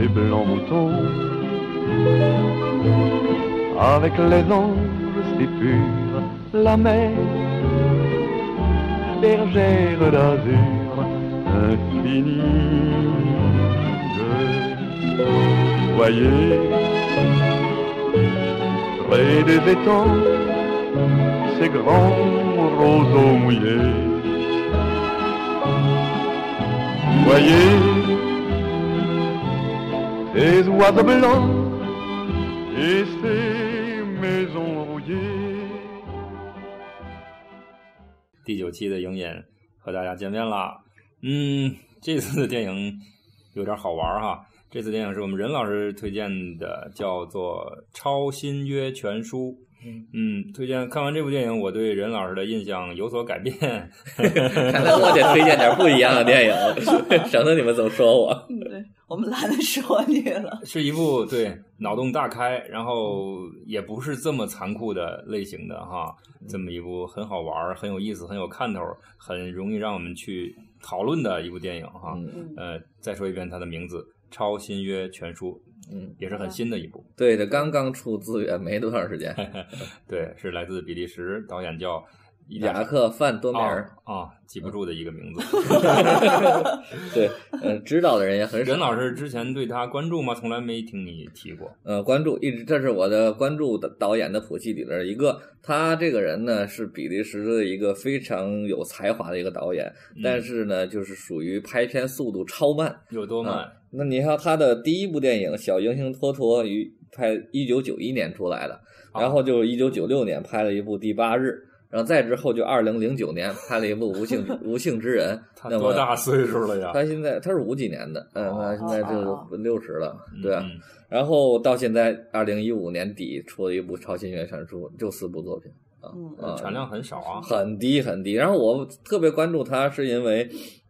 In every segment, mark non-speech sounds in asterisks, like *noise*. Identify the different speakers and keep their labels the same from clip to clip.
Speaker 1: ces blancs moutons avec les anges si purs, la mer, bergère d'azur infinie. Voyez, près des étangs, ces grands roseaux mouillés. Voyez, ces oiseaux blancs et ces maisons rouillées.
Speaker 2: 第九期的影眼和大家见面了。嗯，这次的电影有点好玩哈。这次电影是我们任老师推荐的，叫做《超新约全书》。嗯，推荐看完这部电影，我对任老师的印象有所改变。*laughs*
Speaker 3: 看来 *laughs* 我得推荐点不一样的电影，省得你们总说我。
Speaker 4: 对我们懒得说你了。
Speaker 2: 是一部对脑洞大开，然后也不是这么残酷的类型的哈，这么一部很好玩、很有意思、很有看头、很容易让我们去讨论的一部电影哈。
Speaker 3: 嗯
Speaker 2: 呃，再说一遍它的名字《超新约全书》，
Speaker 3: 嗯，
Speaker 2: 也是很新的一部。
Speaker 3: 对的，刚刚出资源没多长时间。*laughs*
Speaker 2: 对，是来自比利时，导演叫
Speaker 3: 雅克·范多梅尔
Speaker 2: 啊、啊记不住的一个名字。*laughs* *laughs*
Speaker 3: 对，呃，知道的人也很少。
Speaker 2: 任老师之前对他关注吗？从来没听你提过。
Speaker 3: 呃，关注一直这是我的关注的导演的谱系里边一个。他这个人呢是比利时的一个非常有才华的一个导演，但是呢就是属于拍片速度超慢。
Speaker 2: 有多慢？
Speaker 3: 啊那你看他的第一部电影《小行星托托》于拍一九九一年出来的，然后就一九九六年拍了一部《第八日》，然后再之后就二零零九年拍了一部《无性 *laughs* 无性之人》。
Speaker 2: 他
Speaker 3: 那
Speaker 2: 多大岁数了呀？
Speaker 3: 他现在他是五几年的，嗯，他现在
Speaker 4: 哦
Speaker 3: 就六十了，对啊。
Speaker 2: 嗯
Speaker 3: 然后到现在二零一五年底出了一部《超新月传说》，就四部作品啊，
Speaker 4: 嗯
Speaker 3: 啊
Speaker 2: 产量很少啊。
Speaker 3: 很低很低。然后我特别关注他，是因为，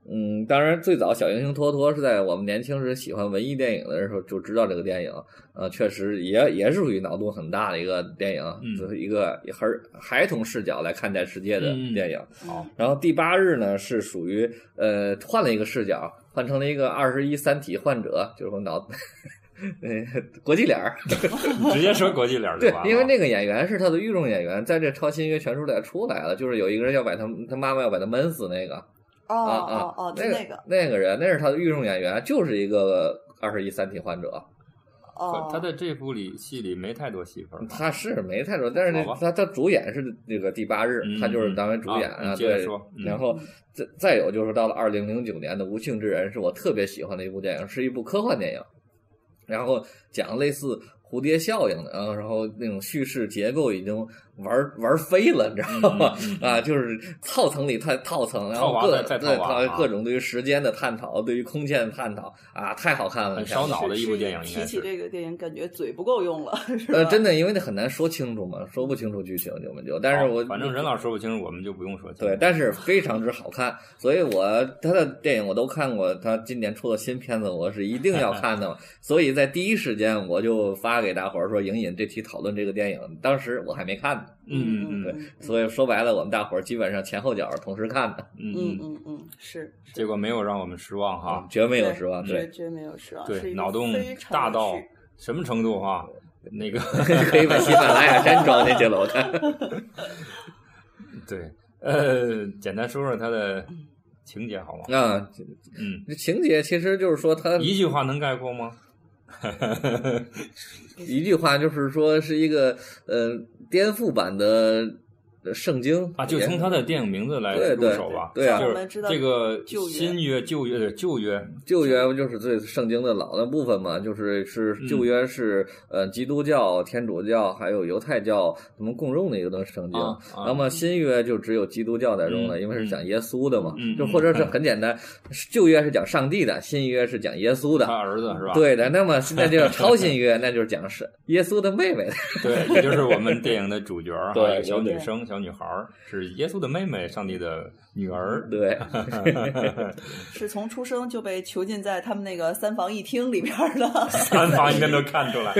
Speaker 3: 嗯，当然最早小英雄托托是在我们年轻时喜欢文艺电影的时候就知道这个电影，呃，确实也也是属于脑洞很大的一个电影，
Speaker 2: 嗯
Speaker 3: 就是一个孩孩童视角来看待世界的
Speaker 2: 嗯
Speaker 3: 电影。
Speaker 2: 好，
Speaker 3: 然后第八日呢是属于呃换了一个视角，换成了一个二十一三体患者，就是我脑。*laughs* 呃，国际脸儿，*laughs*
Speaker 2: 直接说国际脸儿。
Speaker 3: 对因为那个演员是他的御用演员，在这《超新约全书》里出来了，就是有一个人要把他他妈妈要把他闷死那个，
Speaker 4: 哦
Speaker 3: 啊
Speaker 4: 哦
Speaker 3: 啊
Speaker 4: 哦，
Speaker 3: 那
Speaker 4: 那个。
Speaker 3: 那个人，那是他的御用演员，就是一个二十一三体患者，
Speaker 4: 哦，
Speaker 2: 他在这部里戏里没太多戏份。
Speaker 3: 他是没太多，但是那他他主演是那个第八日，
Speaker 2: 嗯
Speaker 3: 他就是当为主演
Speaker 2: 啊接着
Speaker 3: 对然后再再有就是到了二零零九年的《无性之人》，是我特别喜欢的一部电影，是一部科幻电影，然后讲类似蝴蝶效应的，然后然后那种叙事结构已经玩玩飞了，你知道吗？
Speaker 2: 嗯嗯
Speaker 3: 啊，就是套层里套套层，然后各对各种对于时间的探讨，对于空间的探讨啊，太好看了，
Speaker 2: 很烧脑的一部电影
Speaker 4: 提起这个电影，感觉嘴不够用了，
Speaker 3: 呃，真的，因为那很难说清楚嘛，说不清楚剧情我们就。但是我
Speaker 2: 好反正任老师说不清楚，我们就不用说清楚。
Speaker 3: 对，但是非常之好看，所以我他的电影我都看过，他今年出的新片子我是一定要看的，*laughs* 所以在第一时间我就发给大伙儿说，影引这期讨论这个电影，当时我还没看呢，
Speaker 2: 嗯嗯
Speaker 3: 对
Speaker 4: 嗯，
Speaker 3: 所以说白了，我们大伙儿基本上前后脚是同时看的，
Speaker 2: 嗯
Speaker 4: 嗯
Speaker 2: 嗯，
Speaker 4: 是，
Speaker 2: 结果没有让我们失望哈。
Speaker 3: 绝没有失望。
Speaker 4: 绝
Speaker 3: 对，
Speaker 4: 绝没有失望，
Speaker 2: 对，脑洞大到什么程度哈？那个 *laughs*
Speaker 3: 可以把喜马拉雅山装进去了，我看。*laughs*
Speaker 2: 对，呃，简单说说它的情节好吗？
Speaker 3: 啊，
Speaker 2: 嗯，
Speaker 3: 这情节其实就是说他
Speaker 2: 一句话能概括吗？*laughs*
Speaker 3: 一句话就是说是一个呃颠覆版的圣经
Speaker 2: 啊，就从他的电影名字来
Speaker 3: 对对
Speaker 2: 入手吧。
Speaker 3: 对啊
Speaker 2: 就
Speaker 4: 像我们知道
Speaker 2: 是这个新约、旧约、对旧约，
Speaker 3: 旧约不就是最圣经的老的部分嘛？就是是
Speaker 2: 嗯
Speaker 3: 旧约是、呃基督教、天主教还有犹太教他们共用的一个圣经。
Speaker 2: 啊啊
Speaker 3: 那么新约就只有基督教在用了，
Speaker 2: 嗯
Speaker 3: 因为是讲耶稣的嘛。就或者是很简单，旧约是讲上帝的，新约是讲耶稣的。
Speaker 2: 他儿子是吧？
Speaker 3: 对的，那么现在就超新约，*laughs* 那就是讲是耶稣的妹妹的。
Speaker 2: 对，也就是我们电影的主角儿哈，
Speaker 3: 对
Speaker 2: 小女生、小女孩儿，是耶稣的妹妹，上帝的女儿。*laughs*
Speaker 3: 对，*laughs*
Speaker 4: 是从出生就被囚禁在他们那个三房一厅里边儿的，*laughs*
Speaker 2: 三房应该都看出来，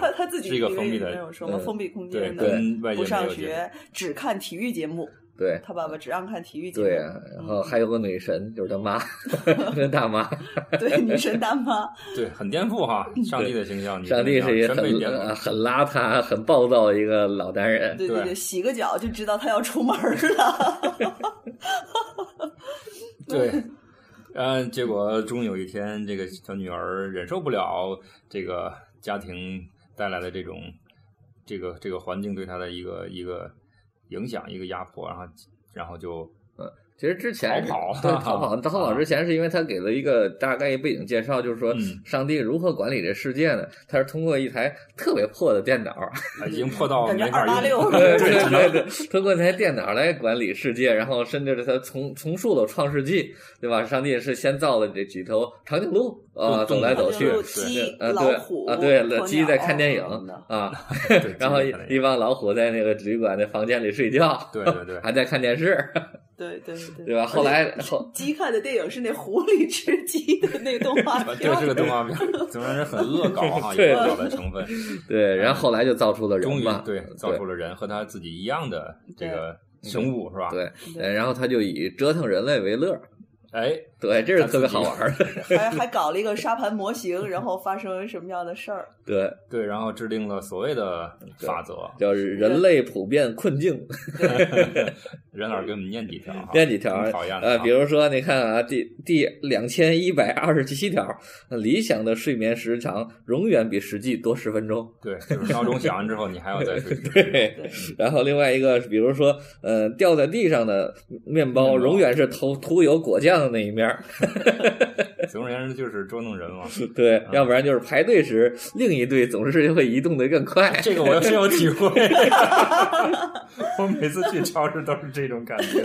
Speaker 4: 他
Speaker 2: 啊
Speaker 4: 他自己
Speaker 2: 是一个封闭的
Speaker 4: 那种什么
Speaker 3: 嗯
Speaker 4: 封闭空，间的，不上学，只看体育节目。
Speaker 3: 对，
Speaker 4: 他爸爸只让看体育节目。
Speaker 3: 对啊，然后还有个女神，就是他妈，*laughs* 那大妈。*laughs*
Speaker 4: 对女神大妈，
Speaker 2: 对，很颠覆哈，上帝的形象，女
Speaker 3: 上帝
Speaker 2: 神
Speaker 3: 是一个很很邋遢、很暴躁的一个老男人。
Speaker 2: 对
Speaker 4: 对对，洗个脚就知道他要出门儿了。*laughs*
Speaker 2: 对，嗯，结果终有一天，这个小女儿忍受不了这个家庭带来的这种这个这个环境对她的一个一个影响，一个压迫，然后然后就嗯
Speaker 3: 其实之前
Speaker 2: 逃跑
Speaker 3: 对逃跑，逃跑 *laughs* 之前是因为他给了一个大概一背景介绍，就是说
Speaker 2: 嗯
Speaker 3: 上帝如何管理这世界呢？他是通过一台特别破的电脑，
Speaker 2: 啊已经破到
Speaker 4: 感觉
Speaker 2: 没法用。
Speaker 4: 286 *laughs*
Speaker 3: 对
Speaker 2: 对
Speaker 3: 对对对，通过那台电脑来管理世界，然后甚至是他重重塑了创世纪，对吧？上帝是先造了这几头长颈鹿啊，
Speaker 2: 动
Speaker 3: 走来走去
Speaker 4: 鸡、
Speaker 3: 啊对
Speaker 4: 老虎
Speaker 3: 啊对，
Speaker 4: 鸵
Speaker 3: 鸡在看电影啊，*laughs* 然后一帮老虎在那个旅馆的房间里睡觉，*laughs*
Speaker 2: 对对对
Speaker 3: 还在看电视，
Speaker 4: 对对对，*laughs*
Speaker 3: 对吧？后来后
Speaker 4: 鸡看的电影是那狐狸吃鸡的那个动画
Speaker 2: 啊
Speaker 4: 片
Speaker 2: 对，是个动画片总让人很恶搞哈，恶搞的成分。
Speaker 3: 对，然后后来就造出了人嘛，
Speaker 2: 对造出了人和他自己一样的这个生物是吧？，
Speaker 3: 对，然后他就以折腾人类为乐，
Speaker 2: 哎，
Speaker 3: 对，这是特别好玩的，
Speaker 4: 还还搞了一个沙盘模型，然后发生什么样的事儿？
Speaker 3: 对，*laughs*
Speaker 2: 对，然后制定了所谓的法则。
Speaker 3: 叫人类普遍困境，
Speaker 2: 任老师给我们念几条哈，
Speaker 3: 编几条
Speaker 2: 挺讨厌的
Speaker 3: 呃，
Speaker 2: 啊
Speaker 3: 比如说你看啊，第第两千一百二十七条，理想的睡眠时长永远比实际多十分钟。
Speaker 2: 对，就是闹钟响完之后，你还要再睡。*laughs* *laughs*
Speaker 3: 对，然后另外一个，比如说，呃，掉在地上的面包
Speaker 2: 面包
Speaker 3: 永远是涂涂有果酱的那一面儿，*laughs*
Speaker 2: 总而言之就是捉弄人嘛。*laughs*
Speaker 3: 对，要不然就是排队时另一队总是会移动的更快。
Speaker 2: 这个我深有体会，*laughs* 我每次去超市都是这种感觉。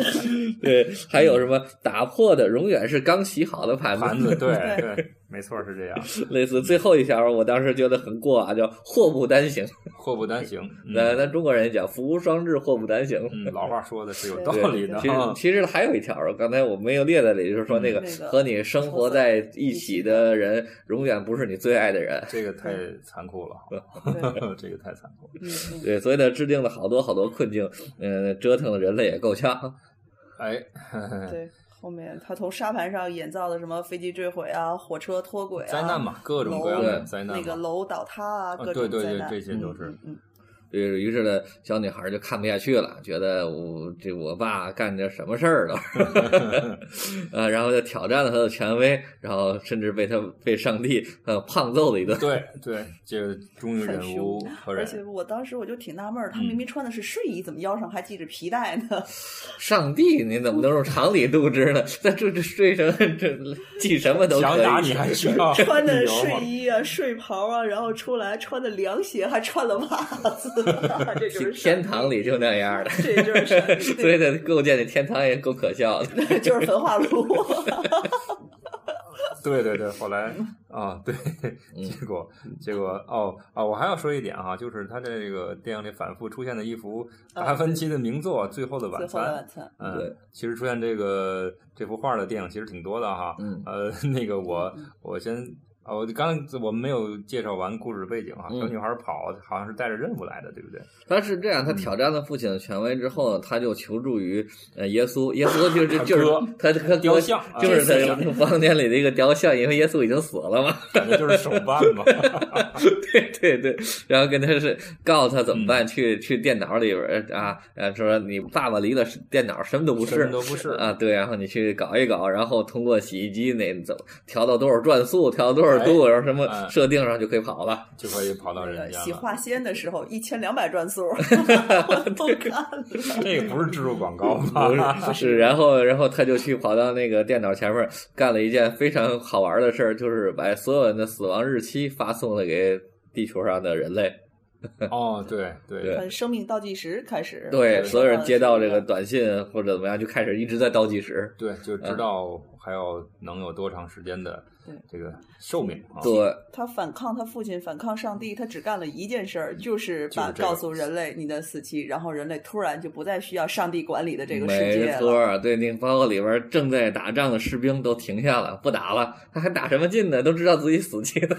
Speaker 3: 对，还有什么打破的永远是刚洗好的盘子，
Speaker 2: 盘子，对对，没错是这样，*laughs*
Speaker 3: 类似最后一条，我当时觉得很过啊，叫祸不单行。
Speaker 2: 祸不单行。*laughs*
Speaker 3: 那
Speaker 2: 嗯
Speaker 3: 咱中国人讲福无双至，祸不单行。
Speaker 2: 嗯，老话说的是有道理的
Speaker 3: 其实。其实还有一条，刚才我没有列在里，就是说那个和你生活在一起的人，永远不是你最爱的人。*laughs*
Speaker 2: 这个太残酷了，这个太残酷
Speaker 3: 对，所以呢，制定了好多好多困境，嗯、折腾的人类也够呛。
Speaker 2: 哎，
Speaker 4: 对。后面他从沙盘上演造的什么飞机坠毁啊、火车脱轨啊、
Speaker 2: 灾难嘛，各种各样的灾难。
Speaker 4: 那个楼倒塌啊，
Speaker 2: 啊
Speaker 4: 各
Speaker 2: 对对对
Speaker 4: 种灾难，
Speaker 2: 这些都是
Speaker 4: 嗯嗯
Speaker 3: 于于是呢，小女孩就看不下去了，觉得我这我爸干点什么事儿了，*laughs* 呃，然后就挑战了他的权威，然后甚至被他被上帝呃胖揍了一顿。
Speaker 2: 对 *laughs* 对，这个终于
Speaker 4: 很
Speaker 2: 忍无
Speaker 4: 凶
Speaker 2: 可忍。
Speaker 4: 而且我当时我就挺纳闷儿，他
Speaker 2: 嗯
Speaker 4: 明明穿的是睡衣，怎么腰上还系着皮带呢？*laughs*
Speaker 3: 上帝，你怎么能用常理度之呢？在这这睡成这系什么都可以。
Speaker 2: 想打你还需要
Speaker 4: 穿的睡衣啊、睡袍啊，然后出来穿的凉鞋，还穿了袜子，*laughs* 这就是
Speaker 3: 天堂里就那样的，
Speaker 4: 这就是上帝 *laughs*
Speaker 3: 所以呢，构建的天堂也够可笑的。*laughs*
Speaker 4: 对就是焚化炉。
Speaker 2: 对对对，后来啊，对，
Speaker 3: 嗯
Speaker 2: 结果结果哦啊，我还要说一点哈，就是他这个电影里反复出现的一幅达芬奇的名作《最后的晚
Speaker 4: 最后的
Speaker 2: 餐
Speaker 4: 晚餐》。
Speaker 2: 嗯
Speaker 3: 对，
Speaker 2: 其实出现这个这幅画的电影其实挺多的哈。
Speaker 3: 嗯
Speaker 2: 呃，那个我我先啊，我刚才我们没有介绍完故事背景啊，
Speaker 3: 嗯
Speaker 2: 小女孩跑好像是带着任务来的，对不对？
Speaker 3: 她是这样，她挑战了父亲的权威之后呢，他就求助于呃耶稣，耶稣就是 *laughs* 就是
Speaker 2: 哥
Speaker 3: 他
Speaker 2: 雕像啊
Speaker 3: 就是他房间里的一个雕像，因为耶稣已经死了嘛。
Speaker 2: 感觉就是手办嘛。*laughs*
Speaker 3: 对对对，然后跟他是告诉他怎么
Speaker 2: 嗯
Speaker 3: 办，去去电脑里边啊，呃说你爸爸离了电脑什么都不是
Speaker 2: 什
Speaker 3: 是
Speaker 2: 么都不是
Speaker 3: 啊，对，然后你去搞一搞，然后通过洗衣机那怎么调到多少转速，调到多少度，
Speaker 2: 哎
Speaker 3: 然后什么
Speaker 2: 哎
Speaker 3: 设定上就可以跑了。
Speaker 2: 就可以跑到人间了。
Speaker 4: 个洗化纤的时候，一千两百转速，*laughs* *laughs* 我都看了。
Speaker 2: 这个不是植入广告吧？
Speaker 3: 不是，然后然后他就去跑到那个电脑前面干了一件非常好玩的事儿，就是把所有人的死亡日期发送了给地球上的人类。
Speaker 2: 哦，对对
Speaker 3: 对
Speaker 4: 呃生命倒计时开始，
Speaker 3: 对，所有人接到这个短信或者怎么样，就开始一直在倒计时。
Speaker 2: 对，就知道还要能有多长时间的
Speaker 4: 对
Speaker 2: 这个寿命啊。
Speaker 3: 对，
Speaker 4: 他反抗他父亲，反抗上帝，他只干了一件事儿，就是把
Speaker 2: 就是这个
Speaker 4: 告诉人类你的死期，然后人类突然就不再需要上帝管理的这个世界了。
Speaker 3: 错，对，那包括里边正在打仗的士兵都停下了，不打了，他还打什么劲呢？都知道自己死期了。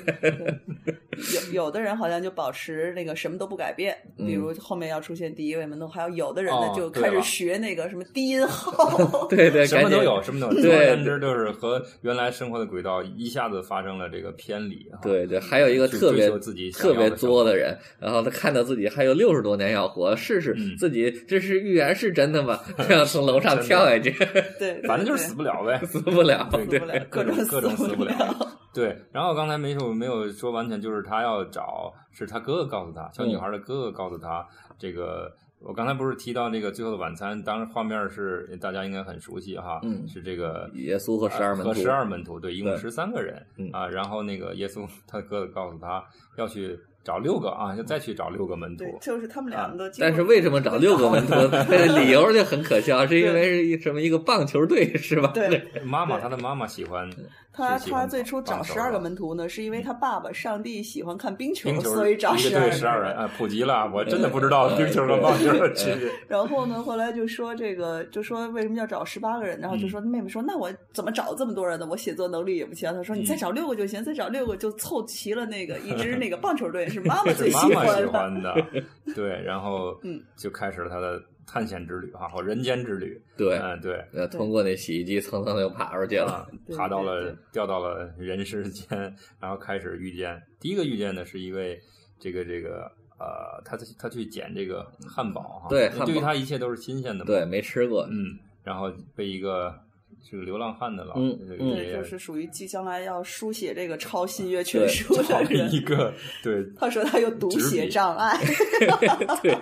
Speaker 4: 有有的人好像就保持那个什么都不改变，比如后面要出现第一位门徒，还有有的人呢就开始学那个什么低音号，*laughs*
Speaker 3: 对对，
Speaker 2: 什么都有，什么都有。
Speaker 3: 对
Speaker 2: 总而言之，就是和原来生活的轨道一下子发生了这个偏离啊。
Speaker 3: 对对，还有一个特别
Speaker 2: 自己
Speaker 3: 特别作的人，然后他看到自己还有六十多年要活，试试
Speaker 2: 嗯
Speaker 3: 自己这是预言是真的吗？然后从楼上跳下去，
Speaker 4: 对，*laughs*
Speaker 2: 反正就是死不了呗。
Speaker 3: 死不了。
Speaker 2: 对各种
Speaker 4: 各
Speaker 2: 各种死不
Speaker 4: 了
Speaker 2: 了。对，然后刚才没有没有说完全，就是他要找，是他哥哥告诉他，小女孩的哥哥告诉他，这个我刚才不是提到那个《最后的晚餐》，当时画面是大家应该很熟悉哈，
Speaker 3: 嗯
Speaker 2: 是这个
Speaker 3: 耶稣和十二门徒
Speaker 2: 和十二门徒，对，一共十三个人
Speaker 3: 嗯
Speaker 2: 啊。然后那个耶稣 *laughs* 他哥哥告诉他要去找六个啊，就再去找六个门徒，，
Speaker 4: 就是他们两个。
Speaker 3: 但是为什么找六个门徒？*laughs* 理由就很可笑，*laughs* 是因为是一什么一个棒球队是吧？
Speaker 4: 对，
Speaker 2: 妈妈
Speaker 4: 对
Speaker 2: 他的妈妈喜欢
Speaker 4: 他他最初找十二个门徒呢，是因为他爸爸上帝喜欢看冰球，
Speaker 2: 冰球，
Speaker 4: 所以找
Speaker 2: 一个
Speaker 4: 十二
Speaker 2: 队十二人。啊，普及了，我真的不知道冰球和棒球的 *laughs* 区别。
Speaker 4: 然后呢，后来就说这个，就说为什么要找十八个人？然后
Speaker 2: 嗯
Speaker 4: 就说妹妹说，那我怎么找这么多人呢？我写作能力也不强。他说你再
Speaker 2: 嗯
Speaker 4: 找六个就行，再找六个就凑齐了那个一支那个棒球队，是妈妈
Speaker 2: 是
Speaker 4: 最
Speaker 2: 妈妈喜
Speaker 4: 欢的。
Speaker 2: 欢的，对，然后
Speaker 4: 嗯
Speaker 2: 就开始了他的探险之旅哈，或人间之旅，
Speaker 3: 对，
Speaker 2: 嗯，对，
Speaker 3: 呃，通过那洗衣机蹭蹭就爬出去了
Speaker 2: 爬到了掉到了人世间，然后开始遇见第一个遇见的是一位这个这个呃，他他去捡这个汉堡哈，
Speaker 3: 对
Speaker 2: 对于他一切都是新鲜的嘛，
Speaker 3: 对，没吃过。
Speaker 2: 嗯，然后被一个是个流浪汉的老
Speaker 3: 嗯嗯
Speaker 4: 对，就是属于即将来要书写这个超新约全书的人。
Speaker 2: 一个 *laughs* 对
Speaker 4: 他说他有读写障碍，*laughs*
Speaker 3: 对，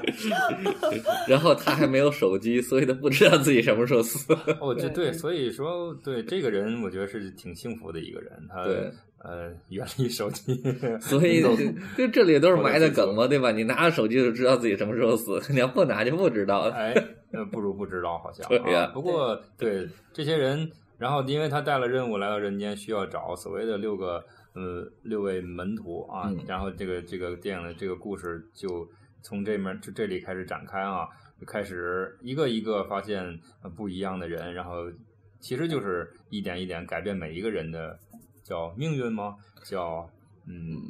Speaker 3: *laughs* 然后他还没有手机，所以他不知道自己什么时候死。
Speaker 2: 哦，这对，所以说，对这个人，我觉得是挺幸福的一个人。他
Speaker 3: 对
Speaker 2: 呃，远离手机，
Speaker 3: 所以就就这里都是埋的梗嘛，对吧？你拿着手机就知道自己什么时候死，你要不拿就不知道。
Speaker 2: 哎，呃，不如不知道，好像。
Speaker 3: 对呀
Speaker 2: 啊、不过，对这些人，然后因为他带了任务来到人间，需要找所谓的六个呃六位门徒啊，
Speaker 3: 嗯
Speaker 2: 然后这个这个电影的这个故事就从这面就这里开始展开啊，就开始一个一个发现呃不一样的人，然后其实就是一点一点改变每一个人的叫命运吗？叫嗯。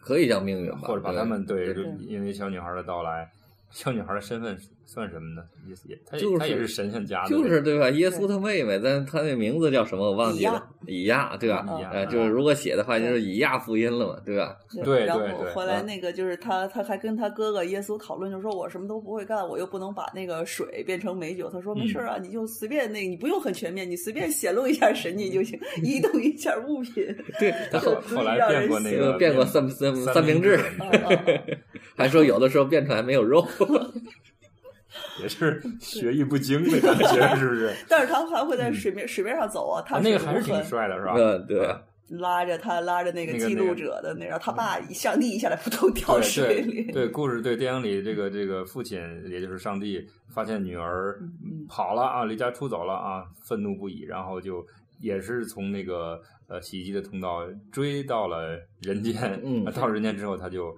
Speaker 3: 可以叫命运吧，
Speaker 2: 或者把他们对，
Speaker 4: 对
Speaker 2: 因为小女孩的到来，小女孩的身份算什么呢？也也，她也
Speaker 3: 就是
Speaker 2: 她也是神仙家的，
Speaker 3: 就是对吧？耶稣他妹妹，但他那名字叫什么我忘记了，以亚对吧？
Speaker 2: 以亚
Speaker 3: 呃，就是如果写的话，就是以亚福音了嘛，对吧？
Speaker 4: 然
Speaker 2: 对对对
Speaker 4: 后回来
Speaker 3: 嗯
Speaker 4: 那个就是他，他还跟他哥哥耶稣讨论，就说我什么都不会干，我又不能把那个水变成美酒。他说没事啊，你就随便那，你不用很全面，你随便显露一下神迹就行，移动一下物品。
Speaker 3: 对，*laughs*
Speaker 2: 他后后来变过那个
Speaker 3: 变过三三
Speaker 2: 三
Speaker 3: 三明治，
Speaker 4: 啊啊啊
Speaker 3: 还说有的时候变出来没有肉。*laughs*
Speaker 2: 也是学艺不精的感觉，是不是？*laughs*
Speaker 4: 但是他还会在水面水面上走啊，他
Speaker 2: 啊，那个还是挺帅的，是吧？
Speaker 3: 嗯，对，
Speaker 4: 拉着他拉着那个记录者的那，然后他爸一上帝一下来扑通掉水里
Speaker 2: 对。对，故事对电影里这个这个父亲，也就是上帝，发现女儿
Speaker 4: 嗯
Speaker 2: 跑了啊，离家出走了啊，愤怒不已，然后就也是从那个呃洗衣机的通道追到了人间，到人间之后他就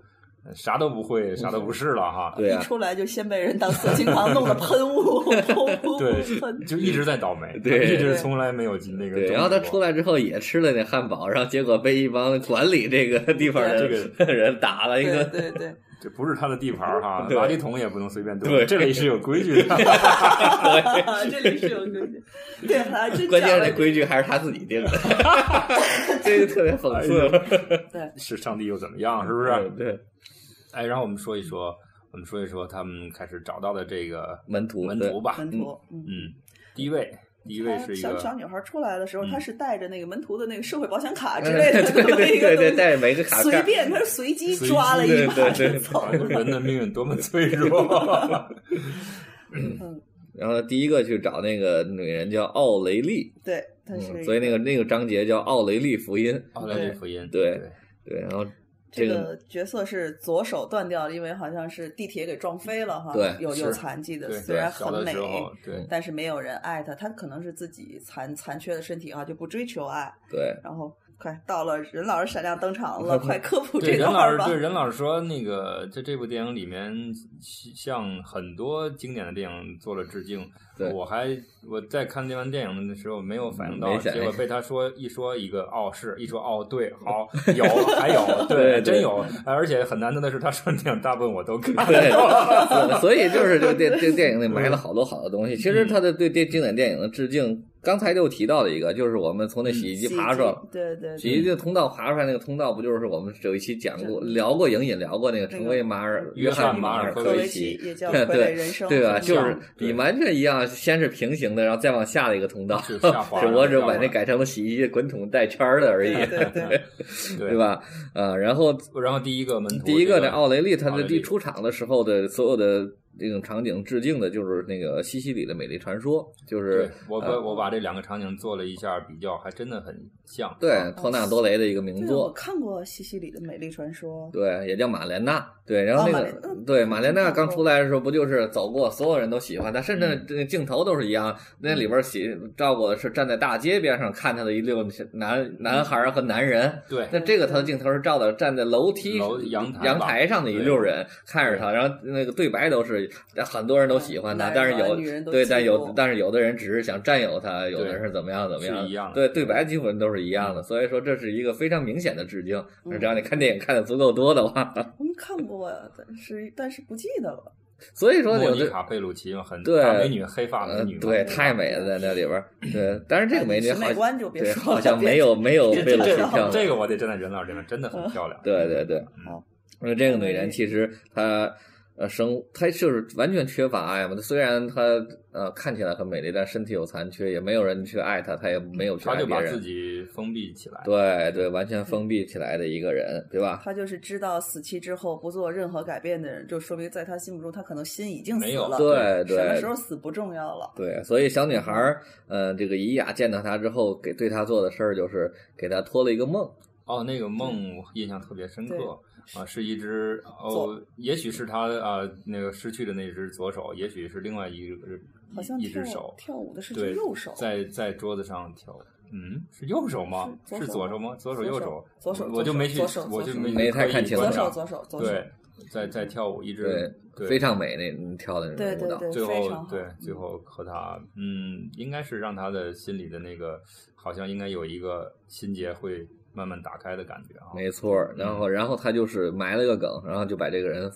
Speaker 2: 啥都不会，啥都不是了哈。
Speaker 3: 对啊
Speaker 4: 一出来就先被人当色情狂弄的 *laughs* 喷雾，
Speaker 2: 对。就一直在倒霉，
Speaker 3: 对
Speaker 2: 一直从来没有进那个。
Speaker 3: 对，然后他出来之后也吃了那汉堡，然后结果被一帮管理这个地方的
Speaker 2: 这 *laughs*
Speaker 3: 人打了一
Speaker 4: 对
Speaker 3: 个。
Speaker 4: 对对，
Speaker 2: 这不是他的地盘哈，*laughs* 垃圾桶也不能随便
Speaker 3: 对
Speaker 2: 丢，这里是有规矩的。
Speaker 4: 这里是有规矩。对，还真
Speaker 3: 关键
Speaker 4: 讲了
Speaker 3: 是这规矩还是他自己定的，这个特别讽刺。
Speaker 4: 对，
Speaker 2: 是上帝又怎么样？是不是？
Speaker 3: 对，
Speaker 2: 哎，然后我们说一说，我们说一说他们开始找到的这个
Speaker 3: 门徒
Speaker 2: 门徒吧。
Speaker 4: 门徒，嗯。
Speaker 2: 嗯，第一位，第一位是一
Speaker 4: 小
Speaker 2: 个
Speaker 4: 小女孩出来的时候，
Speaker 2: 嗯
Speaker 4: 她是带着那个门徒的那个社会保险卡之
Speaker 3: 嗯
Speaker 4: 类的，
Speaker 3: 对对对对对，带着每个卡。
Speaker 4: 随便，她是随机抓了一
Speaker 3: 对
Speaker 4: 把
Speaker 3: 对对
Speaker 4: 就走。*laughs*
Speaker 2: 人的命运多么脆 *laughs* 弱。
Speaker 4: 嗯，
Speaker 3: 然后第一个去找那个女人叫奥雷利，
Speaker 4: 对，她是
Speaker 3: 嗯，所以那个那个章节叫奥雷利福音。
Speaker 2: 奥雷利福音，
Speaker 3: 对对，然后
Speaker 4: 这
Speaker 3: 个
Speaker 4: 个角色是左手断掉了，因为好像是地铁给撞飞了哈，
Speaker 3: 对
Speaker 4: 有有残疾的，虽然很美但是没有人爱他，他可能是自己残残缺的身体啊，就不追求爱。
Speaker 3: 对
Speaker 4: 然后快到了任老师闪亮登场了，*laughs* 快科普
Speaker 2: 对
Speaker 4: 这段儿吧
Speaker 2: 任老师对。任老师说，那个在这部电影里面，向很多经典的电影做了致敬。
Speaker 3: 对
Speaker 2: 我还我在看这完电影的时候没有反应到结果被他说一说一个哦是，一说哦对，好 *laughs* 有还有
Speaker 3: 对对 *laughs*
Speaker 2: 真有，而且很难得的是，他说的电影大部分我都看
Speaker 3: 对
Speaker 2: 了。，
Speaker 3: 所以就是这个电这个电影里埋了好多好的东西。其实他的对电经典电影的致敬，刚才就提到了一个，就是我们从那洗衣机爬出来。
Speaker 4: 对对
Speaker 3: 洗衣机的通道爬出来那个通道，不就是我们有一期讲过、聊过、影引聊过那个成为马尔
Speaker 2: 约翰马尔
Speaker 3: 科
Speaker 2: 科维
Speaker 3: 奇
Speaker 4: 奇，也叫 *laughs* 傀儡人生，
Speaker 3: 对吧？就是你完全一样，先是平行的，然后再往下的一个通道，*laughs* 只不过是把那改成了洗衣机滚筒带圈儿的而已，
Speaker 4: 对对对
Speaker 2: 对
Speaker 3: 对？*laughs* 吧？呃，然后
Speaker 2: 然后第一个门徒，
Speaker 3: 第一个
Speaker 2: 这
Speaker 3: 呢，奥雷利他的第
Speaker 2: 奥雷利
Speaker 3: 出场的时候的所有的这种场景致敬的就是那个西西里的美丽传说，就是
Speaker 2: 对我把
Speaker 3: 呃
Speaker 2: 我把这两个场景做了一下比较，还真的很像。
Speaker 3: 对
Speaker 2: 啊
Speaker 3: 托纳多雷的一个名
Speaker 4: 作，我。看过西西里的美丽传说，
Speaker 3: 对，也叫马莲娜。对，然后那个、对马莲娜刚出来的时候，不就是走过，所有人都喜欢她，甚至
Speaker 2: 嗯
Speaker 3: 这个镜头都是一样。那里边写照顾的是站在大街边上看她的一溜男男孩和男人。
Speaker 2: 对
Speaker 3: 那这个他的镜头是照的站在楼梯
Speaker 2: 楼阳台
Speaker 3: 阳台上的一溜人看着他，然后那个对白都是很多人都喜欢他，但是有对，但有但是有的人只是想占有他，有的人是怎么样怎么样，
Speaker 2: 是一样的
Speaker 3: 对，对白基本都是一样的，所以说这是一个非常明显的致敬。
Speaker 4: 嗯
Speaker 3: 只要你看电影看的足够多的话，
Speaker 4: 我们看过呀，但是但是不记得了。
Speaker 3: 所以说有的
Speaker 2: 莫妮卡贝鲁奇嘛，很
Speaker 3: 对
Speaker 2: 大美女，黑发的
Speaker 3: 呃
Speaker 2: 女嘛，
Speaker 3: 对太美了在那里边儿，对，*clears throat* 但是这个美女
Speaker 4: 审
Speaker 3: 好
Speaker 4: 美观就别
Speaker 3: 对
Speaker 4: 说
Speaker 3: 好像没有没有贝鲁奇
Speaker 2: 这
Speaker 3: 漂亮，
Speaker 2: 这个我得站在人老师这边，真的很漂亮。
Speaker 3: 对对对，
Speaker 4: 好，
Speaker 3: 因为这个女人其实她呃生她就是完全缺乏爱嘛。虽然她呃看起来很美丽，但身体有残缺，也没有人去爱她，她也没有去爱别人
Speaker 2: 就把自。己封闭起来。
Speaker 3: 对对，完全封闭起来的一个人，对吧？
Speaker 4: 他就是知道死期之后不做任何改变的人，就说明在他心目中他可能心已经死
Speaker 2: 没有
Speaker 4: 了。
Speaker 3: 对对
Speaker 4: 什么时候死不重要了。
Speaker 3: 对，所以小女孩儿，呃，这个伊雅见到他之后，给对他做的事儿就是给他托了一个梦。
Speaker 2: 哦，那个梦我印象特别深刻
Speaker 4: 对
Speaker 2: 啊，是一只哦，也许是他啊那个失去的那只左手，也许是另外一个
Speaker 4: 好像
Speaker 2: 一只手，
Speaker 4: 跳舞的是
Speaker 2: 对
Speaker 4: 只右手，
Speaker 2: 在在桌子上跳。嗯，是右手吗？
Speaker 4: 是左手
Speaker 2: 是左手吗？左手右手？
Speaker 4: 左手
Speaker 2: 我就没去，我就没
Speaker 3: 没太看清楚
Speaker 4: 左手左手左手。
Speaker 2: 对，在在跳舞，一直
Speaker 3: 对，非常美那跳的那
Speaker 4: 对
Speaker 3: 种舞蹈。
Speaker 2: 最后对最后和他嗯，应该是让他的心里的那个好像应该有一个心结会慢慢打开的感觉啊。
Speaker 3: 没错儿，然后然后他就是埋了个梗，然后就把这个人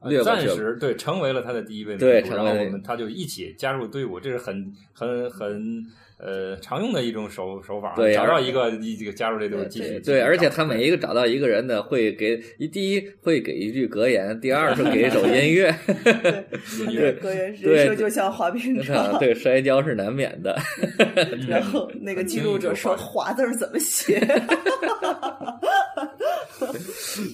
Speaker 2: 呃暂
Speaker 3: 略过去了。
Speaker 2: 时对成为了他的第一位
Speaker 3: 对
Speaker 2: 然后我们他就一起加入队伍，这是很很很呃常用的一种手手法，
Speaker 3: 对
Speaker 2: 找到一个一这个加入这队伍继续
Speaker 3: 对对，而且他
Speaker 2: 每
Speaker 3: 每一个找到一个人呢，会给一第一会给一句格言，第二是给一首 *laughs* 音乐。
Speaker 4: 对，
Speaker 2: 音乐
Speaker 4: 格言
Speaker 3: 是
Speaker 4: 人生就像滑冰场，
Speaker 3: 对，摔跤是难免的。*laughs*
Speaker 4: 然后那个记录者说“滑”字儿怎么写？*laughs*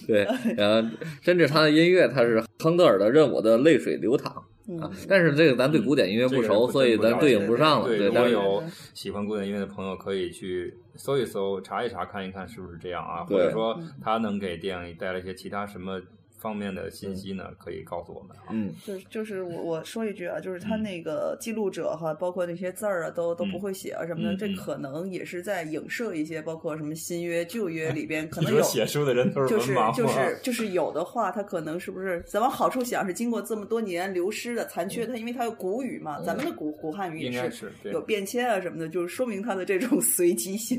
Speaker 3: 对，然后甚至他的音乐，他是亨德尔的《任我的泪水流淌》啊
Speaker 4: 嗯，
Speaker 3: 但是这个咱对古典音乐不熟，所以咱对应不上了。
Speaker 2: 对，
Speaker 3: 对，
Speaker 2: 如
Speaker 3: 但是
Speaker 2: 果有喜欢古典音乐的朋友，可以去搜一搜、查一查、看一看是不是这样啊，或者说他能给电影带来一些其他什么方面的信息呢，可以告诉我们啊。
Speaker 3: 嗯，
Speaker 4: 就是就是我我说一句啊，就是他那个记录者哈，包括那些字儿啊，都都不会写啊什么的，这可能也是在影射一些，包括什么新约旧约 *laughs* 里边可能有。
Speaker 2: 写书的人都是
Speaker 4: 就是
Speaker 2: 文盲
Speaker 4: 就
Speaker 2: 吗
Speaker 4: 是就是有的话，他可能是不是咱往好处想，是经过这么多年流失的残缺，它因为它有古语嘛，咱们的古古汉语也是有变迁啊什么的，就是说明它的这种 *laughs* 随机性，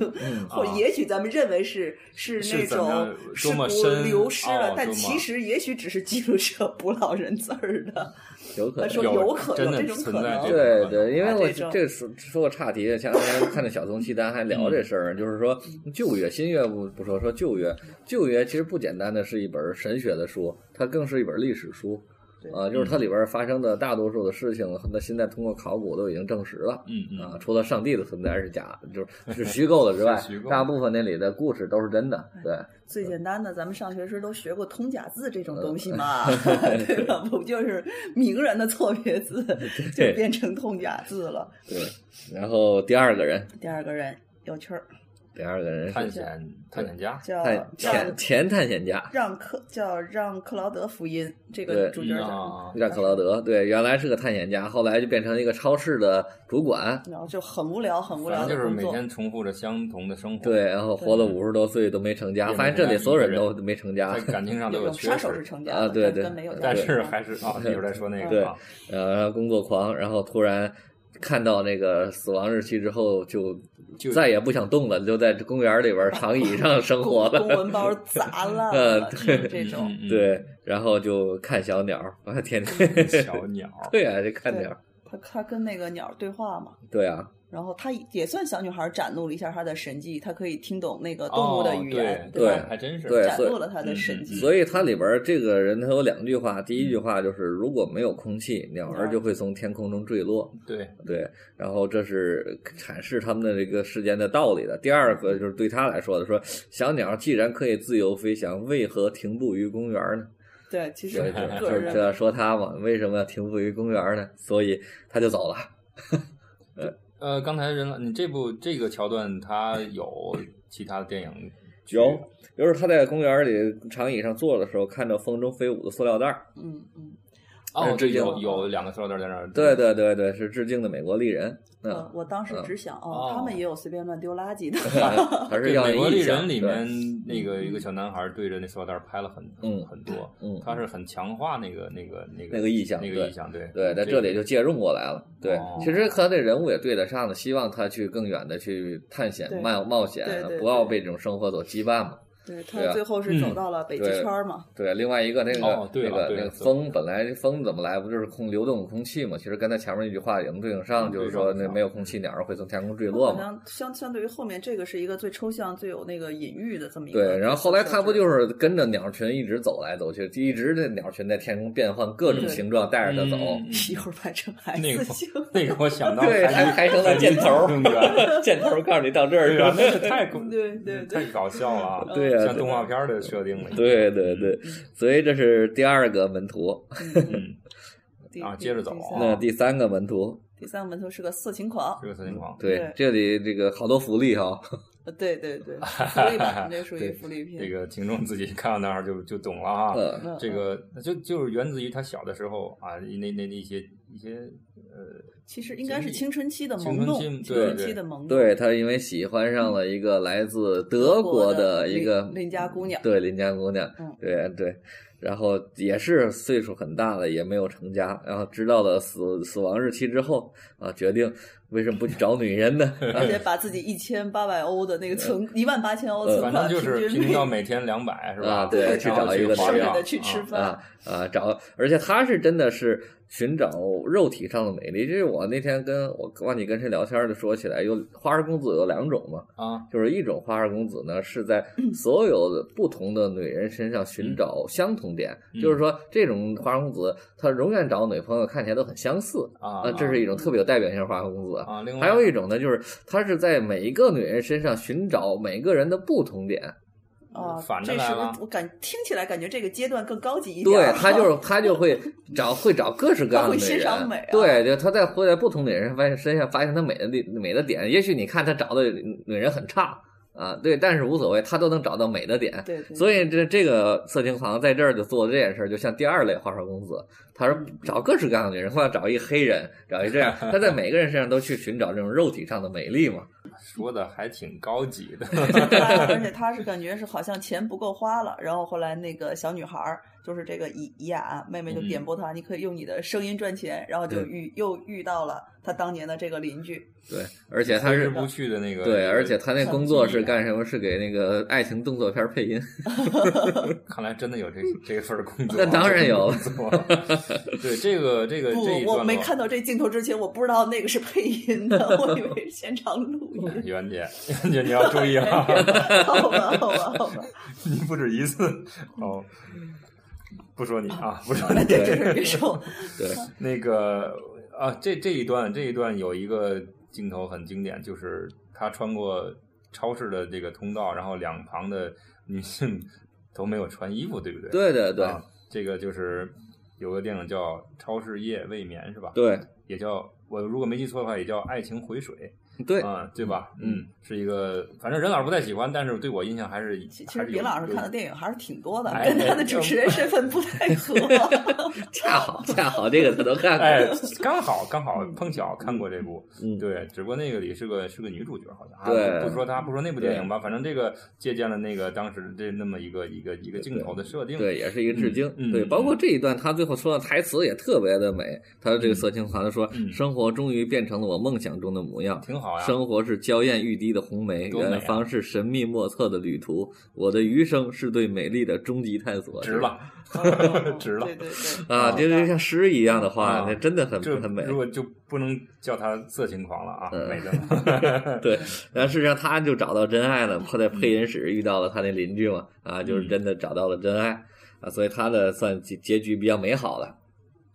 Speaker 4: 或也许咱们认为是是
Speaker 2: 是
Speaker 4: 那种是
Speaker 2: 多么
Speaker 4: 古流失了但其实也许只是记录者补老人字儿的。*laughs*
Speaker 3: 有可能
Speaker 4: 他。说
Speaker 2: 有
Speaker 4: 有可
Speaker 2: 真的
Speaker 4: 有这种可能
Speaker 3: 对
Speaker 2: 可能
Speaker 3: 对，因为我
Speaker 4: 啊这
Speaker 3: 这个说说个岔题，前两天看那小松契丹还聊这事儿，就是说旧约、新约不不说，说旧约，旧约其实不简单的是一本神学的书，它更是一本历史书。
Speaker 4: 对
Speaker 3: 啊，就是它里边发生的大多数的事情，那现在通过考古都已经证实了。
Speaker 2: 嗯嗯
Speaker 3: 啊，除了上帝的存在是假，就是 *laughs* 是虚构的之外
Speaker 2: 虚构，
Speaker 3: 大部分那里的故事都是真的。对，
Speaker 4: 最简单的，咱们上学时都学过通假字这种东
Speaker 3: 嗯
Speaker 4: 西 *laughs* 嘛，*laughs* 对吧？不就是名人的错别字就变成通假字了？
Speaker 3: 对。然后第二个人，
Speaker 4: 第二个人有趣儿，
Speaker 3: 第二个人
Speaker 2: 探险探险家，
Speaker 4: 叫
Speaker 3: 探
Speaker 4: 让
Speaker 3: 前前探险家，
Speaker 4: 让克叫让克劳德福音，这个主角
Speaker 2: 嗯
Speaker 4: 叫
Speaker 2: 啊，
Speaker 3: 让克劳德，对，原来是个探险家，后来就变成一个超市的主管，
Speaker 4: 然后就很无聊，很无聊
Speaker 2: 就是。每天重复着相同的生活。
Speaker 3: 对，，然后活了五十多岁都没成家，发现这里所有人都没成家，
Speaker 2: 感情上都
Speaker 4: 有有
Speaker 2: 缺
Speaker 4: 杀手是
Speaker 2: 失，
Speaker 4: 成家，
Speaker 3: 啊对对
Speaker 2: 但是还是啊，*laughs* 一会儿再说那个对，
Speaker 3: 呃，然后工作狂，然后突然看到那个死亡日期之后，就
Speaker 2: 就
Speaker 3: 再也不想动了，就在公园里边长 *laughs* 椅上生活
Speaker 4: 了公。文包砸烂 *laughs*
Speaker 3: 呃
Speaker 4: 了，
Speaker 3: 对
Speaker 4: 就这种。
Speaker 2: 嗯，嗯
Speaker 3: 对，然后就看小鸟，啊，天天
Speaker 2: 嗯小鸟，*laughs*
Speaker 3: 对啊，就看
Speaker 4: 对
Speaker 3: 鸟，
Speaker 4: 他他跟那个鸟对话嘛，
Speaker 3: 对啊，
Speaker 4: 然后她也算小女孩展露了一下她的神迹，她可以听懂那个动物的语言，
Speaker 2: 哦对
Speaker 4: 吧？
Speaker 2: 还真是
Speaker 3: 对
Speaker 4: 展露了她的神
Speaker 2: 嗯
Speaker 4: 迹。
Speaker 3: 所以它里边这个人他有两句话，第一句话就是如果没有空气，鸟儿就会从天空中坠落。
Speaker 2: 对，
Speaker 3: 对，然后这是阐释他们的这个世间的道理的。第二个就是对他来说的，说小鸟既然可以自由飞翔，为何停步于公园呢？
Speaker 4: 对，其实
Speaker 3: 就是
Speaker 4: 人
Speaker 3: 这样说他嘛，为什么要停步于公园呢？所以他就走了。*laughs*
Speaker 2: 呃，刚才人你这部这个桥段，它有其他的电影去
Speaker 3: 有，就是他在公园里长椅上坐的时候，看到风中飞舞的塑料袋儿。
Speaker 4: 嗯嗯，
Speaker 2: 哦，对，
Speaker 3: 致敬
Speaker 2: 有有两个塑料袋在那儿，
Speaker 3: 对对对对，是致敬的美国丽人。嗯
Speaker 4: 呃，，我当时只想
Speaker 2: 哦
Speaker 4: 哦，他们也有随便乱丢垃圾的。
Speaker 2: 对，*laughs*
Speaker 3: 还是要
Speaker 2: 美国丽人里
Speaker 3: 对
Speaker 2: 面那个一个小男孩对着那塑料袋拍了很
Speaker 3: 嗯
Speaker 2: 很多，
Speaker 3: 嗯
Speaker 2: 他是很强化那个那个那个
Speaker 3: 那个意象对
Speaker 2: 那个意象，对
Speaker 3: 对，在这里就借用过来了。对
Speaker 2: 哦，
Speaker 3: 其实和那人物也对得上的，希望他去更远的去探险
Speaker 4: 对
Speaker 3: 冒冒险不要
Speaker 4: 对
Speaker 3: 被这种生活所羁绊嘛。
Speaker 4: 对他最后是走到了北极圈儿嘛，
Speaker 3: 对，另外一个那个、
Speaker 2: 哦对
Speaker 3: 那个那个风，本来风怎么来？不就是空流动的空气嘛？其实跟他前面那句话也能对应上，
Speaker 2: 嗯
Speaker 3: 就是说那没有空气，鸟儿会从天空坠落嘛。
Speaker 4: 像相相对于后面这个是一个最抽象、最有那个隐喻的这么一个。
Speaker 3: 对，然后后来他不就是跟着鸟群一直走来走去，一直这鸟群在天空变换各种形状，带着他走。
Speaker 2: 嗯 *laughs*
Speaker 4: 一会儿拍成 S
Speaker 2: 那个
Speaker 4: 型，*laughs*
Speaker 2: 那个我想到
Speaker 3: 对，还拍成了箭头 *laughs* 箭头告诉你到这儿去了。
Speaker 2: 那是太
Speaker 4: 对对对
Speaker 2: 太搞笑了啊，
Speaker 3: 对啊
Speaker 2: 像动画片的设定了，
Speaker 3: 对对对，所以这是第二个门徒。*laughs*
Speaker 2: 啊接着走
Speaker 3: 那第三个门徒，
Speaker 4: 第三个门徒是个色情狂，
Speaker 2: 是个色情狂，
Speaker 3: 对
Speaker 4: 对。
Speaker 3: 这里这个好多福利哈。
Speaker 4: 呃对对对，*laughs* 福利版，这属于
Speaker 3: 对
Speaker 4: 福利片。
Speaker 2: 这个听众自己看到那儿就就懂了啊。这个就就是源自于他小的时候啊，那那那些一些呃，
Speaker 4: 其实应该是青春期的
Speaker 2: 青春
Speaker 4: 萌动，
Speaker 2: 期
Speaker 4: 青春
Speaker 2: 对
Speaker 4: 期的萌动。
Speaker 3: 对他因为喜欢上了一个来自德国的一个
Speaker 4: 邻邻家姑娘，
Speaker 3: 对邻家姑娘
Speaker 4: 嗯，
Speaker 3: 对对，然后也是岁数很大了，也没有成家，然后知道了死死亡日期之后啊，决定为什么不去找女人呢？
Speaker 4: 而 *laughs* 且把自己一千八百欧的那个存一万八千欧存款
Speaker 2: 反正就是
Speaker 4: 平均
Speaker 2: 平均到每天两百是吧？
Speaker 3: 啊对去找一个
Speaker 2: 花样
Speaker 3: 女人
Speaker 4: 的去吃
Speaker 2: 啊
Speaker 4: 饭
Speaker 3: 啊啊，找，而且他是真的是寻找肉体上的美丽。这是我那天跟我忘记跟谁聊天的说起来，有花花公子有两种嘛，
Speaker 2: 啊，
Speaker 3: 就是一种花花公子呢是在所有的不同的女人身上寻找相同点，
Speaker 2: 嗯。
Speaker 3: 就是说这种花花公子他永远找女朋友看起来都很相似
Speaker 2: 啊。
Speaker 3: 这是一种特别有代表性的花花公子。
Speaker 2: 啊，另。外
Speaker 3: 还有一种呢，就是他是在每一个女人身上寻找每个人的不同点，
Speaker 4: 啊，
Speaker 2: 反着来了
Speaker 4: 是我感听起来感觉这个阶段更高级一点
Speaker 3: 对。他就是 *laughs* 他就会找会找各式各样的女
Speaker 4: 他会欣
Speaker 3: 人，
Speaker 4: 赏美啊
Speaker 3: 对，就他在会在不同的人发现身上发现他美的美的点，也许你看他找的女人很差啊，对，但是无所谓，他都能找到美的点。
Speaker 4: 对对，
Speaker 3: 所以这这个色情狂在这儿就做的这件事儿，就像第二类花花公子，他说找各式各样的女人，或者找一黑人，找一这样，*laughs* 他在每个人身上都去寻找这种肉体上的美丽嘛。
Speaker 2: 说的还挺高级的。*laughs*
Speaker 4: 而且 *laughs* 他是感觉是好像钱不够花了，然后后来那个小女孩儿就是这个怡怡雅妹妹就点拨他，你可以用你的声音赚钱，然后就遇又遇到了他当年的这个邻居。
Speaker 3: 对，而且他是
Speaker 2: 不去的那个。
Speaker 3: 对，而且他那工作是干什么？是给那个爱情动作片配音。*laughs*
Speaker 2: 看来真的有这这份工作，
Speaker 3: 那当然有 *laughs*
Speaker 2: 对这个这个
Speaker 4: 不
Speaker 2: 这一，
Speaker 4: 我没看到这镜头之前，我不知道那个是配音的，我以为是现场录音。
Speaker 2: 袁姐，袁姐你要注意啊！
Speaker 4: 好吧，好吧，好吧，*laughs*
Speaker 2: 你不止一次哦，不说你啊，不说你。
Speaker 4: 这这事别说。
Speaker 3: 对，
Speaker 2: 那个啊，这这一段这一段有一个镜头很经典，就是他穿过超市的这个通道，然后两旁的女性都没有穿衣服，对不对？
Speaker 3: 对对对
Speaker 2: 啊，这个就是有个电影叫《超市夜未眠》，是吧？，
Speaker 3: 对
Speaker 2: 也叫我如果没记错的话，也叫《爱情回水》。
Speaker 3: 对，
Speaker 2: 啊，对吧？
Speaker 3: 嗯
Speaker 2: 嗯，是一个，反正任老师不太喜欢，但是对我印象还是
Speaker 4: 其其实
Speaker 2: 还是有
Speaker 4: 李老师看的电影还是挺多的，
Speaker 2: 哎
Speaker 4: 跟他的主持人身份不太 *laughs* 合。
Speaker 3: 恰好恰好这个他都看过。
Speaker 2: 哎，*laughs* 刚好刚好碰巧看过这部，
Speaker 3: 嗯，
Speaker 2: 对，只不过那个里是个是个女主角，好像啊
Speaker 3: 对
Speaker 2: 不说她不说那部电影吧，反正这个借鉴了那个当时这那么一个一个一个镜头的设定，
Speaker 3: 对，也是一个致敬。对，
Speaker 2: 嗯对
Speaker 3: 包括这一段，他最后说的台词也特别的美。他这个色情狂他说：“
Speaker 2: 嗯
Speaker 3: 生活终于变成了我梦想中的模样。”
Speaker 2: 挺好呀。
Speaker 3: 生活是娇艳欲滴的红梅，
Speaker 2: 多美啊
Speaker 3: 远方是神秘莫测的旅途。我的余生是对美丽的终极探索。
Speaker 2: 值了，*laughs* 值了
Speaker 4: 对对对，
Speaker 3: 啊，就就像诗一样的话
Speaker 2: 啊，
Speaker 3: 那真的很
Speaker 2: 这
Speaker 3: 很美。
Speaker 2: 如果就不能叫他色情狂了啊，
Speaker 3: 嗯
Speaker 2: 美的了。*laughs*
Speaker 3: 对，然后事实上他就找到真爱了，他在配音室遇到了他那邻居嘛，啊，就是真的找到了真爱啊，所以他的算结结局比较美好了。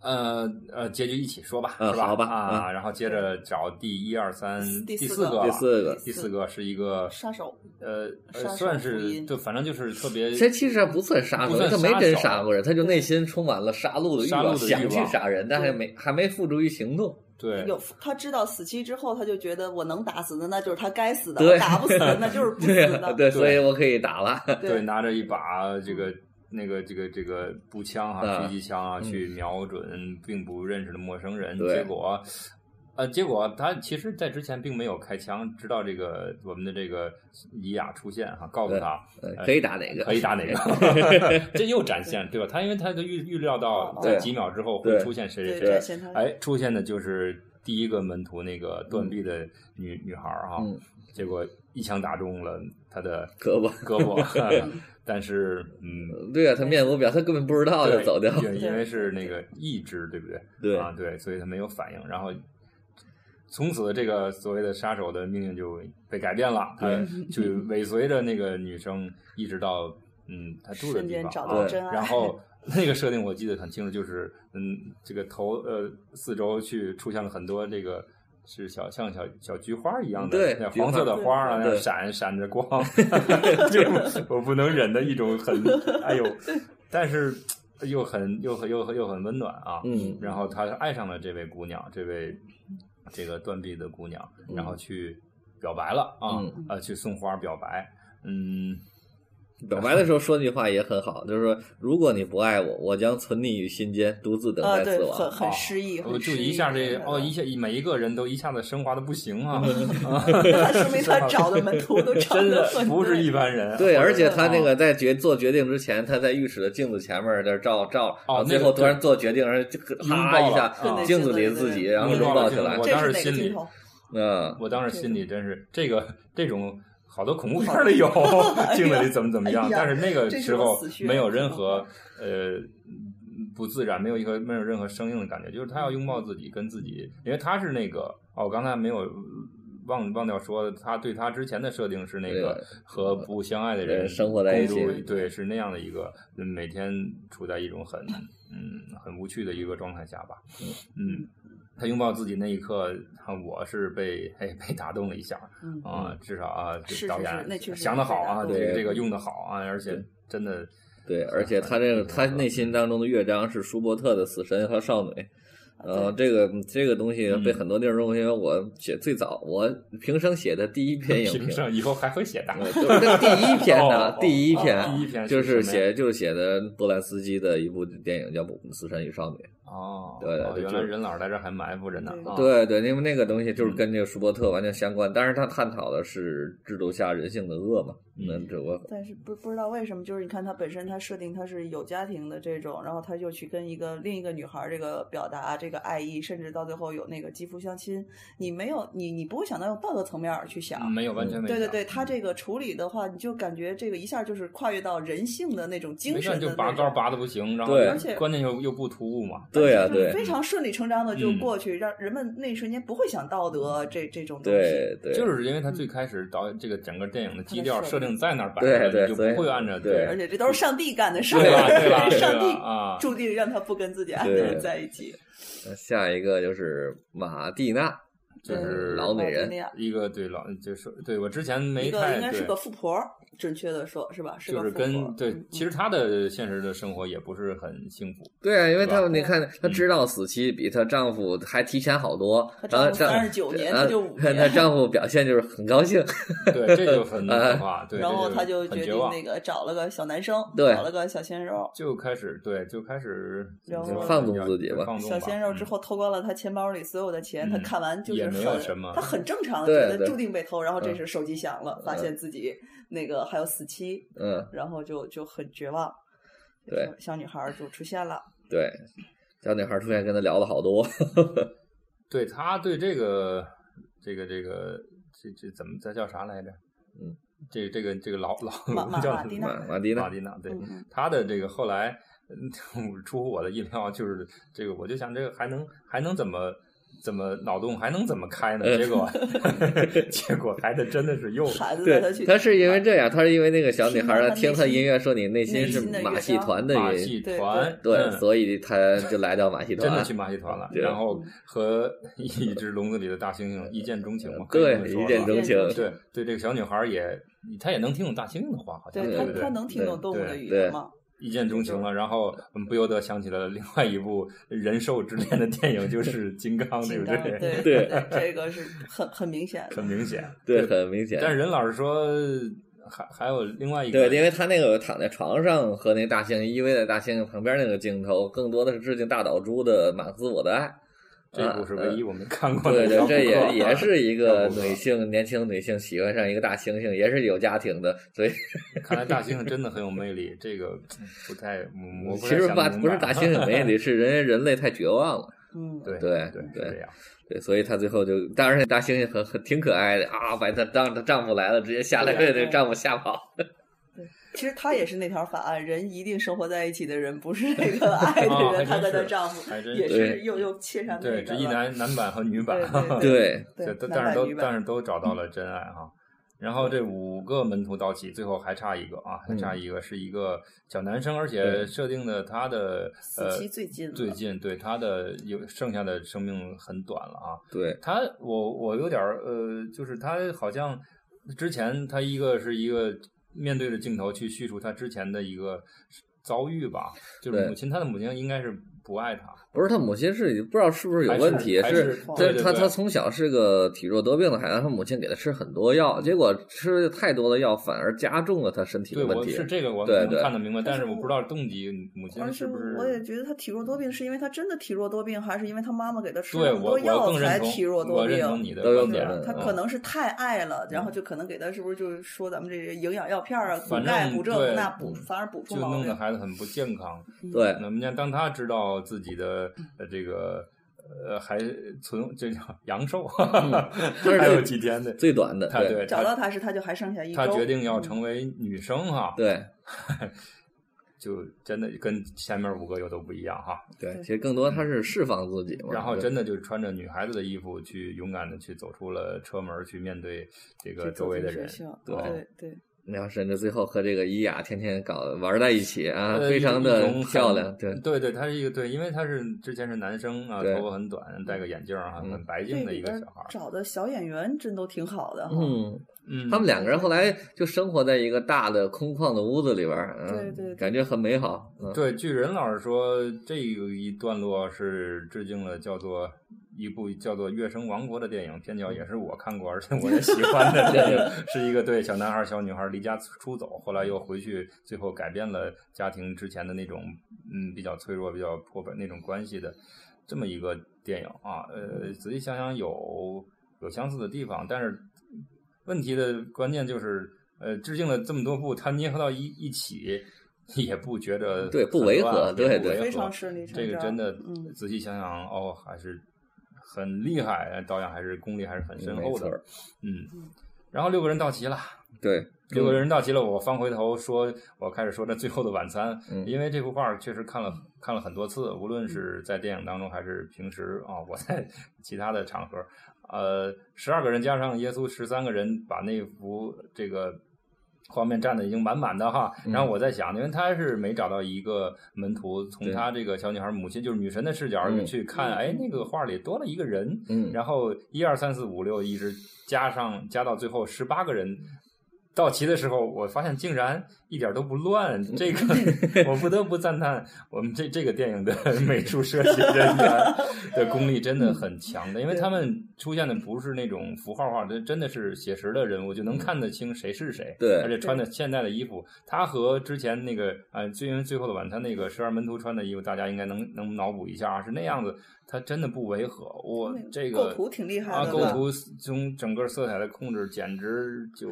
Speaker 2: 呃呃，结局一起说吧，
Speaker 3: 嗯
Speaker 2: 是吧？
Speaker 3: 好吧
Speaker 2: 啊，然后接着找第一二三
Speaker 4: 第四个，
Speaker 3: 第四个
Speaker 2: 第四个是一个
Speaker 4: 杀手
Speaker 2: 呃算是就反正就是特别
Speaker 3: 这其实还不算杀手，他没真
Speaker 2: 杀
Speaker 3: 过人，他就内心充满了杀戮的欲望，
Speaker 2: 杀戮的欲
Speaker 3: 想去杀人，但还没还没付诸于行动。
Speaker 2: 对
Speaker 4: 有他知道死期之后，他就觉得我能打死的那就是他该死的，打不死的那就是不死
Speaker 3: 对
Speaker 4: 的。*laughs*
Speaker 3: 对，所以我可以打了。
Speaker 2: 对，拿着一把这个那个这个这个步枪啊，
Speaker 3: 啊
Speaker 2: 狙击枪啊，
Speaker 3: 嗯
Speaker 2: 去瞄准并不认识的陌生人，结果。呃，结果他其实，在之前并没有开枪，直到这个我们的这个伊雅出现哈、告诉他
Speaker 3: 呃可以打哪个？
Speaker 2: 可以打哪个，*laughs* 这又展现对吧？他因为他就预预料到
Speaker 4: 哦
Speaker 2: 在几秒之后会出现谁谁，谁，哎，出现的就是第一个门徒那个断臂的女、女孩儿哈、
Speaker 3: 嗯
Speaker 2: 结果一枪打中了他的
Speaker 3: 胳膊。
Speaker 2: 胳膊，*laughs* 但是嗯，
Speaker 3: 对啊，他面无表，他根本不知道就走掉。
Speaker 2: 因因为是那个意志，对不对？
Speaker 3: 对
Speaker 2: 啊，对，所以他没有反应，然后。从此，这个所谓的杀手的命运就被改变了，他就尾随着那个女生，一直到嗯，他住的地方，
Speaker 4: 瞬间找
Speaker 2: 啊
Speaker 4: 到真爱。
Speaker 2: 然后那个设定我记得很清楚，就是嗯，这个头呃四周去出现了很多这个是小像小小菊花一样的黄色的花啊，那闪闪着光，*laughs* 这个我不能忍的一种很哎呦，但是又很又很又很又很温暖啊。
Speaker 3: 嗯，
Speaker 2: 然后他爱上了这位姑娘，这位这个断臂的姑娘，然后去表白了啊，
Speaker 3: 嗯
Speaker 2: 呃，去送花表白，嗯。
Speaker 3: 表白的时候说那句话也很好，就是说，如果你不爱我，我将存你于心间，独自等待死亡。
Speaker 4: 很很诗意，
Speaker 2: 我
Speaker 4: 很诗意
Speaker 2: 就一下这
Speaker 4: 的
Speaker 2: 哦，一下每一个人都一下子升华的不行啊，*laughs*
Speaker 4: 那说明他找的门徒都 *laughs* 找
Speaker 2: 真的不是一般人。
Speaker 3: 对，而且他那
Speaker 2: 啊
Speaker 3: 个在决做决定之前，他在浴室的镜子前面在那照照，然后最后突然做决定，然后就
Speaker 2: 拥抱
Speaker 3: 哈一下
Speaker 2: 啊
Speaker 3: 镜子里的自己，然后
Speaker 2: 拥
Speaker 3: 拥抱起来。
Speaker 2: 我当时心里？
Speaker 3: 嗯，
Speaker 2: 我当时心里真是这个这种好多恐怖片里有 *laughs* 镜子里怎么怎么样
Speaker 4: 哎，
Speaker 2: 但是那个时候没有任何呃不自然，没有一个没有任何生硬的感觉，就是他要拥抱自己，跟自己，因为他是那个哦，我刚才没有。忘忘掉说，他对他之前的设定是那个和不相爱的人
Speaker 3: 人生活在一起
Speaker 2: 对，是那样的一个嗯每天处在一种很嗯很无趣的一个状态下吧。嗯，他拥抱自己那一刻，啊我是被哎被打动了一下
Speaker 4: 嗯
Speaker 2: 啊，至少啊，这导演
Speaker 4: 是那确实
Speaker 2: 想的好啊，
Speaker 4: 对
Speaker 2: 这个这个用的好啊，而且真的
Speaker 3: 对，而且他这个他内心当中的乐章是舒伯特的《死神和少女》，呃，这个这个东西被
Speaker 2: 嗯
Speaker 3: 很多地方认为，因为我写最早，我平生写的第一 *laughs* 篇影评，
Speaker 2: 上以后还会写的。
Speaker 3: 第一篇
Speaker 2: 哦
Speaker 3: 呢
Speaker 2: 哦，*laughs*
Speaker 3: 第一篇，
Speaker 2: 第一篇
Speaker 3: 就是写就是写的波兰斯基的一部电影叫《死神与少女》。
Speaker 2: 哦，
Speaker 3: 对
Speaker 2: 原来
Speaker 3: 就是
Speaker 2: 任老师在这儿还埋伏着呢。啊，
Speaker 3: 对对，因为那个东西就是
Speaker 2: 嗯
Speaker 3: 跟这个舒伯特完全相关，但是他探讨的是制度下人性的恶嘛。那
Speaker 2: 嗯
Speaker 3: 这我
Speaker 4: 但是不不知道为什么，就是你看他本身他设定他是有家庭的这种，然后他就去跟一个另一个女孩儿这个表达这个爱意，甚至到最后有那个肌肤相亲，你没有你你不会想到用道德层面儿去想。
Speaker 2: 没有完全没有
Speaker 4: 对对对，他这个处理的话，你就感觉这个一下就是跨越到人性的那种精
Speaker 2: 没看就
Speaker 4: 神的那种
Speaker 2: 拔高拔的不行，然后
Speaker 3: 对
Speaker 4: 而且
Speaker 2: 关键又又不突兀嘛。
Speaker 3: 对呀、
Speaker 4: 就是
Speaker 3: 对
Speaker 4: 非常顺理成章的就
Speaker 2: 嗯。
Speaker 4: 过去，让人们那一瞬间不会想道德这这种东西。
Speaker 3: 对对，
Speaker 2: 就是因为他最开始导演这个整个电影的基调
Speaker 4: 设定
Speaker 2: 在那儿摆着就不会按照
Speaker 3: 对
Speaker 4: 而且这都是上帝干的事儿，
Speaker 2: 对吧对吧
Speaker 4: 上帝
Speaker 2: 啊。
Speaker 4: 注定让他不跟自己爱的人在一起。
Speaker 3: 那下一个就是马蒂娜，
Speaker 2: 就是
Speaker 3: 老美人
Speaker 2: 一个对老就是对我之前没
Speaker 4: 一个
Speaker 2: 太
Speaker 4: 应该是个富婆，准确的说，是吧？是
Speaker 2: 就是跟对
Speaker 4: 嗯，
Speaker 2: 其实他的现实的生活也不是很幸福，
Speaker 3: 对啊，因为她你看，
Speaker 2: 嗯
Speaker 3: 她知道死期比她丈夫还提前好多，
Speaker 4: 她
Speaker 3: 然后
Speaker 4: 丈夫39年
Speaker 3: 然后
Speaker 4: 她就五 *laughs*
Speaker 3: 她
Speaker 4: 年
Speaker 3: 她丈夫表现就是很高兴，*laughs*
Speaker 2: 对，这就很 *laughs* 可怕，对，
Speaker 4: 然后
Speaker 2: 这
Speaker 4: 他就决定那个找了个小男生，
Speaker 3: 对
Speaker 4: 找了个小鲜肉。
Speaker 2: 就开始对，就开始
Speaker 3: 放纵自己吧
Speaker 4: 小鲜肉之后偷光了她钱包里所有的钱，他
Speaker 2: 嗯
Speaker 4: 看完就是
Speaker 2: 也没有
Speaker 4: 很
Speaker 2: 什么
Speaker 4: 他很正常觉得注定被偷，然后这
Speaker 3: 嗯
Speaker 4: 时手机响了，发现自己那个还有死期，
Speaker 3: 嗯，
Speaker 4: 然后就就很绝望。
Speaker 3: 对，
Speaker 4: 小女孩儿就出现了。
Speaker 3: 对，小女孩出现跟他聊了好多，*laughs*
Speaker 2: 对他对这个这个这个这这怎么这叫啥来着？
Speaker 3: 嗯，
Speaker 2: 这这个这个老
Speaker 4: 马
Speaker 2: 老叫
Speaker 4: 马马蒂娜
Speaker 3: 马马蒂娜，
Speaker 2: 马蒂娜，对他的这个后来嗯 *laughs* 出乎我的意料，就是这个我就想这个还能还能怎么怎么脑洞还能怎么开呢？
Speaker 3: 嗯
Speaker 2: 结果 *laughs* 结果孩子真的是又
Speaker 4: 孩子带他去，
Speaker 3: 对，他是因为这样，他是因为那个小女孩儿
Speaker 4: 听
Speaker 3: 他音乐说你内心是马戏团的人，
Speaker 2: 马戏
Speaker 4: 对
Speaker 2: 团，
Speaker 3: 对，
Speaker 2: 嗯
Speaker 3: 所以他就来到马戏团，
Speaker 2: 真的去马戏团了，然后和 *laughs* 一只笼子里的大猩猩一见钟情嘛，
Speaker 3: 对一见钟情，
Speaker 2: 对对，这个小女孩儿也，她也能听懂大猩猩的话，好像
Speaker 4: 对他
Speaker 2: 不对？
Speaker 4: 他能听懂
Speaker 3: 对
Speaker 4: 动物的
Speaker 3: 对
Speaker 4: 语言吗？
Speaker 2: 一见钟情了，然后我们不由得想起了另外一部人兽之恋的电影，就 *laughs* 是《金刚》，对不，
Speaker 4: 对
Speaker 2: 对？
Speaker 3: 对
Speaker 4: 对，这个是很很明显
Speaker 2: 很。明显，
Speaker 3: 对，很明显。
Speaker 2: 但是任老师说，还还有另外一个，
Speaker 3: 对，因为他那个躺在床上和那大猩猩依偎在大猩猩旁边那个镜头，更多的是致敬大岛渚的《马克思我的爱》。
Speaker 2: 这部是唯一
Speaker 3: 啊
Speaker 2: 我们看过的
Speaker 3: 对对，这也也是一个女性年轻女性喜欢上一个大猩猩，也是有家庭的，所以 *laughs*
Speaker 2: 看来大猩猩真的很有魅力，这个嗯不太，
Speaker 3: 其实吧，不是大猩猩魅力，是人人类太绝望了。*laughs*
Speaker 4: 嗯，
Speaker 2: 对
Speaker 3: 对
Speaker 2: 对
Speaker 3: 对所以她最后就，当然大猩猩很很挺可爱的啊，把她当她丈夫来了，直接下来
Speaker 4: 对
Speaker 3: 给她丈夫吓跑。
Speaker 4: 其实他也是那条法案，人一定生活在一起的人，不是 *laughs* 那个爱的人，
Speaker 2: 哦还真
Speaker 4: 她跟她
Speaker 2: 是
Speaker 4: 丈夫也是又又切上那
Speaker 2: 对，这一男男版和女版，*laughs*
Speaker 4: 对
Speaker 2: 但是都但是都找到了 *laughs* 真爱哈。然后这五个门徒到齐，最后还差一个啊，还差一个是一个小男生，而且设定的他的
Speaker 4: 死
Speaker 2: 呃
Speaker 4: 期最近了
Speaker 2: 最近对他的有剩下的生命很短了啊。
Speaker 3: 对
Speaker 2: 他我我有点儿呃，就是他好像之前他一个是一个面对着镜头去叙述他之前的一个遭遇吧，就是母亲他的母亲应该是不爱他，
Speaker 3: 不是他母亲是不知道是不是有问题，
Speaker 2: 是还是
Speaker 3: 这
Speaker 2: 对对对
Speaker 3: 他他从小是个体弱多病的孩子，他母亲给他吃很多药，结果吃太多的药反而加重了他身体的问题。
Speaker 2: 我是这个我能
Speaker 3: 对对
Speaker 2: 看得明白，但是我不知道动机，母亲是不是？
Speaker 4: 我也觉得他体弱多病，是因为他真的体弱多病，还是因为他妈妈给他吃很多药才体弱多病？
Speaker 2: 你的
Speaker 3: 都有
Speaker 2: 观点
Speaker 3: 可能
Speaker 4: 他
Speaker 2: 嗯
Speaker 4: 可能是太爱了，然后就可能给他是不是就是说咱们这些营养药片啊，补钙、补这补那补，反而补出毛病
Speaker 2: 就弄得。孩子很不健康。
Speaker 3: 对
Speaker 2: 那么像当他知道自己的呃这个呃还存这叫阳寿，
Speaker 3: 是
Speaker 2: 还有几天的，
Speaker 3: 最短的，对
Speaker 2: 他对他
Speaker 4: 找到他时，他就还剩下一周。
Speaker 2: 他决定要
Speaker 4: 嗯
Speaker 2: 成为女生哈，
Speaker 3: 对
Speaker 2: 就真的跟前面五个又都不一样哈。
Speaker 3: 对，其实更多他是释放自己嘛。
Speaker 2: 然后真的就是穿着女孩子的衣服去勇敢的去走出了车门，去面对这个周围的人。
Speaker 3: 对
Speaker 4: 对，
Speaker 3: 然后甚至最后和这个伊雅天天搞玩在一起啊，
Speaker 2: 呃
Speaker 3: 非常的漂亮。对，
Speaker 2: 对对，他是一个对，因为他是之前是男生啊，头发很短，戴个眼镜儿啊，
Speaker 3: 嗯
Speaker 2: 很白净的一个小孩。
Speaker 4: 找的小演员真都挺好的哈。
Speaker 3: 嗯，
Speaker 2: 嗯，
Speaker 3: 他们两个人后来就生活在一个大的空旷的屋子里边儿，嗯，
Speaker 4: 对对对
Speaker 3: 感觉很美好。嗯，
Speaker 2: 对，据任老师说，这一段落是致敬了叫做一部叫做《月升王国》的电影，片脚也是我看过，而且我也喜欢的电影，*laughs* 是一个对小男孩、小女孩离家出走，后来又回去，最后改变了家庭之前的那种嗯比较脆弱、比较破败那种关系的这么一个电影啊。呃，仔细想想有有相似的地方，但是问题的关键就是。呃，致敬了这么多部，它捏合到一一起，也不觉得
Speaker 3: 对不违和对对
Speaker 4: 非
Speaker 2: 不违和
Speaker 4: 常顺理成章
Speaker 2: 这个真的
Speaker 4: 嗯，
Speaker 2: 仔细想想，哦，还是很厉害，导演还是功力还是很深厚的。嗯，然后六个人到齐了，
Speaker 3: 对，
Speaker 2: 六个人到齐了，我翻回头说，我开始说这《最后的晚餐》，
Speaker 3: 嗯
Speaker 2: 因为这幅画确实看了看了很多次，无论是在电影当中还是平时啊，我在 *laughs* 其他的场合，呃，十二个人加上耶稣十三个人，把那幅这个。画面占的已经满满的哈，
Speaker 3: 嗯。
Speaker 2: 然后我在想，因为他是没找到一个门徒，从他这个小女孩母亲就是女神的视角
Speaker 3: 嗯
Speaker 2: 去看，
Speaker 4: 嗯
Speaker 2: 哎，那个画里多了一个人，
Speaker 3: 嗯，
Speaker 2: 然后一二三四五六一直加上加到最后十八个人到齐的时候，我发现竟然一点都不乱。这个我不得不赞叹我们这这个电影的美术设计人员 *laughs* 的功力真的很强的，因为他们出现的不是那种符号化，这真的是写实的人物，就能看得清谁是谁。
Speaker 3: 对
Speaker 2: 而且穿的现代的衣服，他和之前那个呃，最因为最后的晚餐那个十二门徒穿的衣服，大家应该能能脑补一下啊，是那样子，他真的不违和。我这个
Speaker 4: 构图挺厉害
Speaker 2: 啊，
Speaker 4: 的啊
Speaker 2: 构图从整个色彩的控制，简直就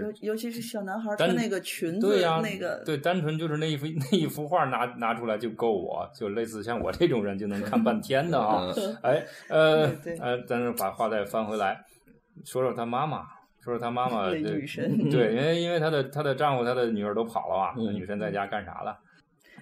Speaker 4: 尤尤其是小男孩
Speaker 2: 单
Speaker 4: 穿那个裙子，
Speaker 2: 对呀、
Speaker 4: 那个
Speaker 2: 对，单纯就是那一幅那一幅画拿拿出来就够我，就类似像我这种人就能看半天的啊。*laughs*
Speaker 3: 嗯
Speaker 2: 哎，呃但是把话再翻回来，说说他妈妈，说说他妈妈，
Speaker 4: 女神
Speaker 2: 对，因为因为她的她的丈夫、她的女儿都跑了啊，
Speaker 3: 嗯
Speaker 2: 女神在家干啥了？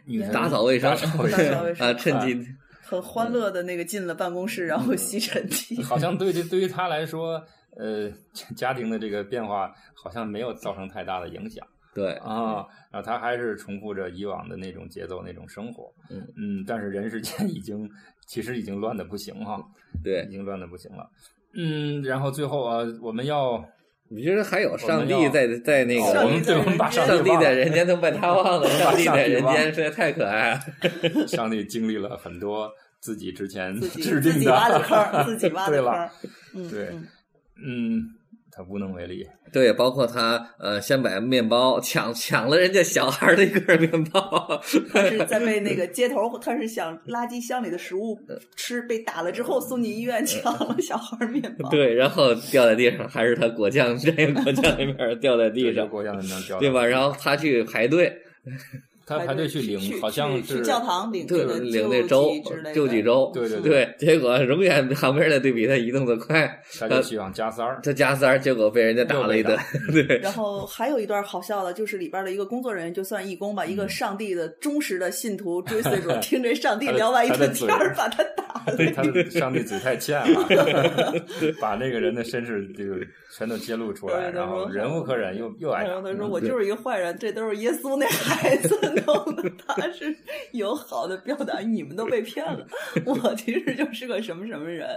Speaker 2: 女神
Speaker 3: 打扫卫生
Speaker 2: 打扫卫
Speaker 4: 打扫卫生 *laughs*
Speaker 3: 啊，趁机
Speaker 4: 很欢乐的那个进了办公室，然后吸尘器。
Speaker 2: 好像对这对于他来说，呃，家庭的这个变化好像没有造成太大的影响
Speaker 3: 对，
Speaker 2: 啊，然后他还是重复着以往的那种节奏、那种生活，
Speaker 3: 嗯。
Speaker 2: 但是人世间已经其实已经乱的不行哈，
Speaker 3: 对。
Speaker 2: 已，经乱的不行了，嗯，然后最后啊，我们要
Speaker 3: 你觉得还有上帝在在那
Speaker 2: 哦
Speaker 3: 个
Speaker 2: 我们对我们把上
Speaker 3: 上帝在人间都被他忘了，*laughs* 上帝在人间实在太可爱了。*laughs*
Speaker 2: 上帝经历了很多自己之前制定
Speaker 4: 自己挖的坑，自己挖 *laughs*
Speaker 2: 对了
Speaker 4: 的坑儿。嗯，
Speaker 2: 对
Speaker 4: 嗯。
Speaker 2: 嗯，他无能为力，
Speaker 3: 对，包括他呃，先把面包抢抢了人家小孩的一根面包，
Speaker 4: 他是在被那个 *laughs* 街头，他是想垃圾箱里的食物吃，被打了之后送进医院，抢了小孩面包。
Speaker 3: 对，然后掉在地上，还是他果酱这个果酱那面掉在地上，
Speaker 2: 对国家能掉
Speaker 3: 对吧？然后他去排队，
Speaker 2: 他排队去领，好像是
Speaker 4: 去教堂领
Speaker 3: 对
Speaker 4: 这个
Speaker 3: 领那
Speaker 4: 救
Speaker 3: 粥救济粥，
Speaker 2: 对对
Speaker 3: 对，结果永远 *laughs* 旁边的队比他移动的快，
Speaker 2: 他就去往加塞儿，
Speaker 3: 他加塞儿，结果被人家打了一顿，对，
Speaker 4: 然后还有一段好笑的，就是里边的一个工作人员，就算义工吧，一个上帝的忠实的信徒 *laughs* 追随者，听着上帝聊完一
Speaker 2: 他的嘴
Speaker 4: 顿天儿，把他打了。
Speaker 2: 他的上帝嘴太欠了，*laughs* 把那个人的身世就全都揭露出来，然后忍无可忍，又又挨打。
Speaker 4: 然后他说：“我就是一个坏人，这都是耶稣那孩子弄的。他是有好的表达，你们都被骗了。*laughs* 我其实就是个什么什么人。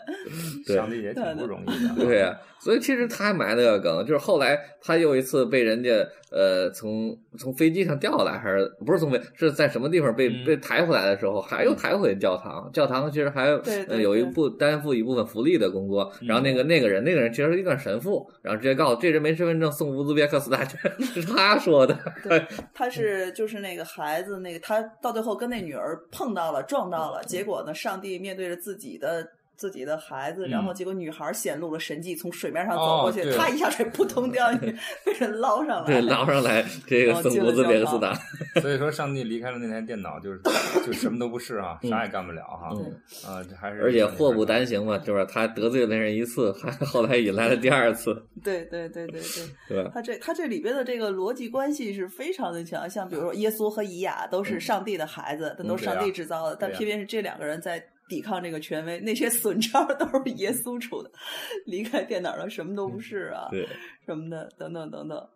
Speaker 2: 想的也挺不容易的。
Speaker 3: 对呀、所以其实他还埋了个梗，就是后来他又一次被人家呃从从飞机上掉下来，还是不是从飞是在什么地方被、
Speaker 2: 嗯
Speaker 3: 被抬回来的时候，还又抬回教堂。教堂其实还有
Speaker 4: 对对
Speaker 3: 呃、有一部担负一部分福利的工作，然后那个那个人那个人其实是一个神父，然后直接告诉这人没身份证，送乌兹别克斯大权，*laughs* 是他说的。
Speaker 4: 对，他是就是那个孩子，那个他到最后跟那女儿碰到了，撞到了，结果呢，上帝面对着自己的。自己的孩子，然后结果女孩显露了神迹，从水面上走过去，
Speaker 2: 哦对
Speaker 4: 他一下水扑通掉进去，*laughs* 被人捞上来。
Speaker 3: 对，捞上来 *laughs* 这个
Speaker 4: 哦进了
Speaker 3: 送乌兹别克斯
Speaker 4: 教
Speaker 3: 大，*laughs*
Speaker 2: 所以说，上帝离开了那台电脑，就是就什么都不是啊，啥也干不了哈。
Speaker 3: 嗯
Speaker 2: 啊，这还是
Speaker 3: 而且祸不单行嘛，就是他得罪了那人一次，还后来引来了第二次，
Speaker 4: 对对对对对，
Speaker 3: 对？
Speaker 4: 他这他这里边的这个逻辑关系是非常的强，像比如说耶稣和以雅都是上帝的孩子，但都是上帝制造的，但偏偏是这两个人在抵抗这个权威，那些损招都是耶稣出的，离开电脑了什么都不是啊，
Speaker 3: 对，
Speaker 4: 什么的等等等等。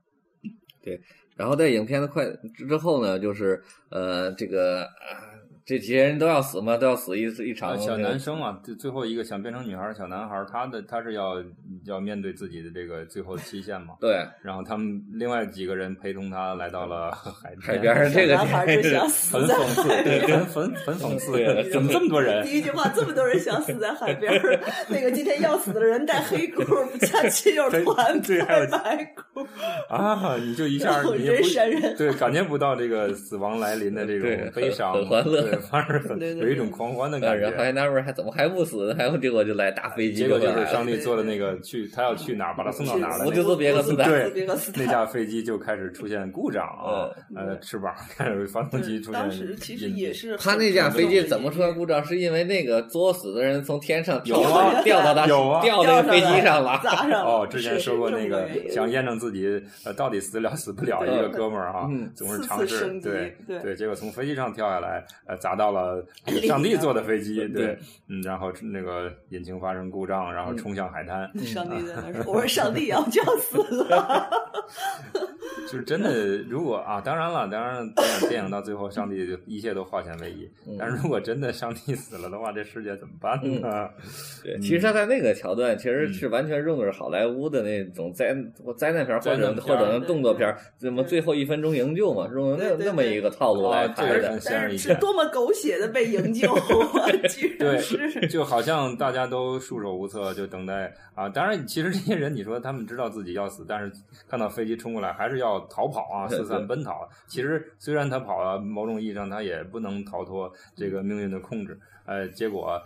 Speaker 3: 对然后在影片的快之后呢，就是呃，这个啊，这些人都要死嘛，都要死一一场。
Speaker 2: 呃小男生啊，最最后一个想变成女孩儿的小男孩儿，他的他是要要面对自己的这个最后的期限嘛。*laughs*
Speaker 3: 对
Speaker 2: 然后他们另外几个人陪同他来到了海
Speaker 3: 海边儿这个
Speaker 4: 男孩
Speaker 3: 电
Speaker 4: 就想死在
Speaker 2: 很讽刺，
Speaker 4: 海边
Speaker 2: 对，很很很讽刺，怎么这么多人？
Speaker 4: 第一句话，这么多人想死在海边儿，那个今天要死的人戴黑裤，加亲友团
Speaker 2: 对还有
Speaker 4: 白裤，
Speaker 2: 啊，你就一下你也
Speaker 4: 人山人
Speaker 2: 不对，感觉不到这个死亡来临的这种悲伤，
Speaker 3: 欢乐 *laughs*
Speaker 2: 对，反而有一种狂欢的
Speaker 3: 啊，
Speaker 2: 感
Speaker 3: 然后还
Speaker 2: 觉。
Speaker 3: 纳闷儿还怎么还不死，还有结果就来大飞机
Speaker 2: 结果就是上帝做的那个去，他要去哪儿，把他送到哪儿的那个
Speaker 3: 福迪斯别克斯坦
Speaker 2: 对
Speaker 4: 别克斯坦
Speaker 2: 那架飞机就开始出现故障啊，
Speaker 3: 嗯
Speaker 2: 呃，翅膀开始发动机出现
Speaker 4: 当时其实也是
Speaker 3: 他那架飞机怎么出现故障？是因为那个作死的人从天上跳
Speaker 2: 有啊
Speaker 3: 掉到他 *laughs*
Speaker 2: 有啊
Speaker 3: 掉那个飞机上了。
Speaker 4: 砸上了。
Speaker 2: 哦，之前说过那个想验证自己呃到底死了死不了，一个哥们儿啊
Speaker 3: 嗯，
Speaker 2: 总是尝试对
Speaker 4: 对，
Speaker 2: 结果从飞机上跳下来，呃，砸到了上帝坐的飞机，对
Speaker 3: 对，
Speaker 2: 嗯，然后那个引擎发生故障，然后冲向海滩，*laughs*
Speaker 4: 上帝在那说：“我说上帝啊，我就要死了。*laughs*
Speaker 2: 就是真的，如果啊，当然了，当然电影电影到最后，上帝就一切都化险为夷。但是如果真的上帝死了的话，这世界怎么办呢？*laughs*
Speaker 3: 对，其实他在那个桥段其实是完全用的是好莱坞的那种灾灾难片或者
Speaker 2: 片
Speaker 3: 或者动作片儿，怎么最后一分钟营救嘛，用的那那么一个套路来拍的
Speaker 2: 很”显
Speaker 4: 但是。是多么狗血的被营救 *laughs* 啊！*laughs* 居然
Speaker 2: 对
Speaker 4: 是，
Speaker 2: 就好像大家都束手无策，就等待啊。当然，其实这些人，你说他们知道自己要死，但是看到飞机冲过来，还是要逃跑啊，四散奔逃。其实虽然他跑了，某种意义上他也不能逃脱这个命运的控制。呃，结果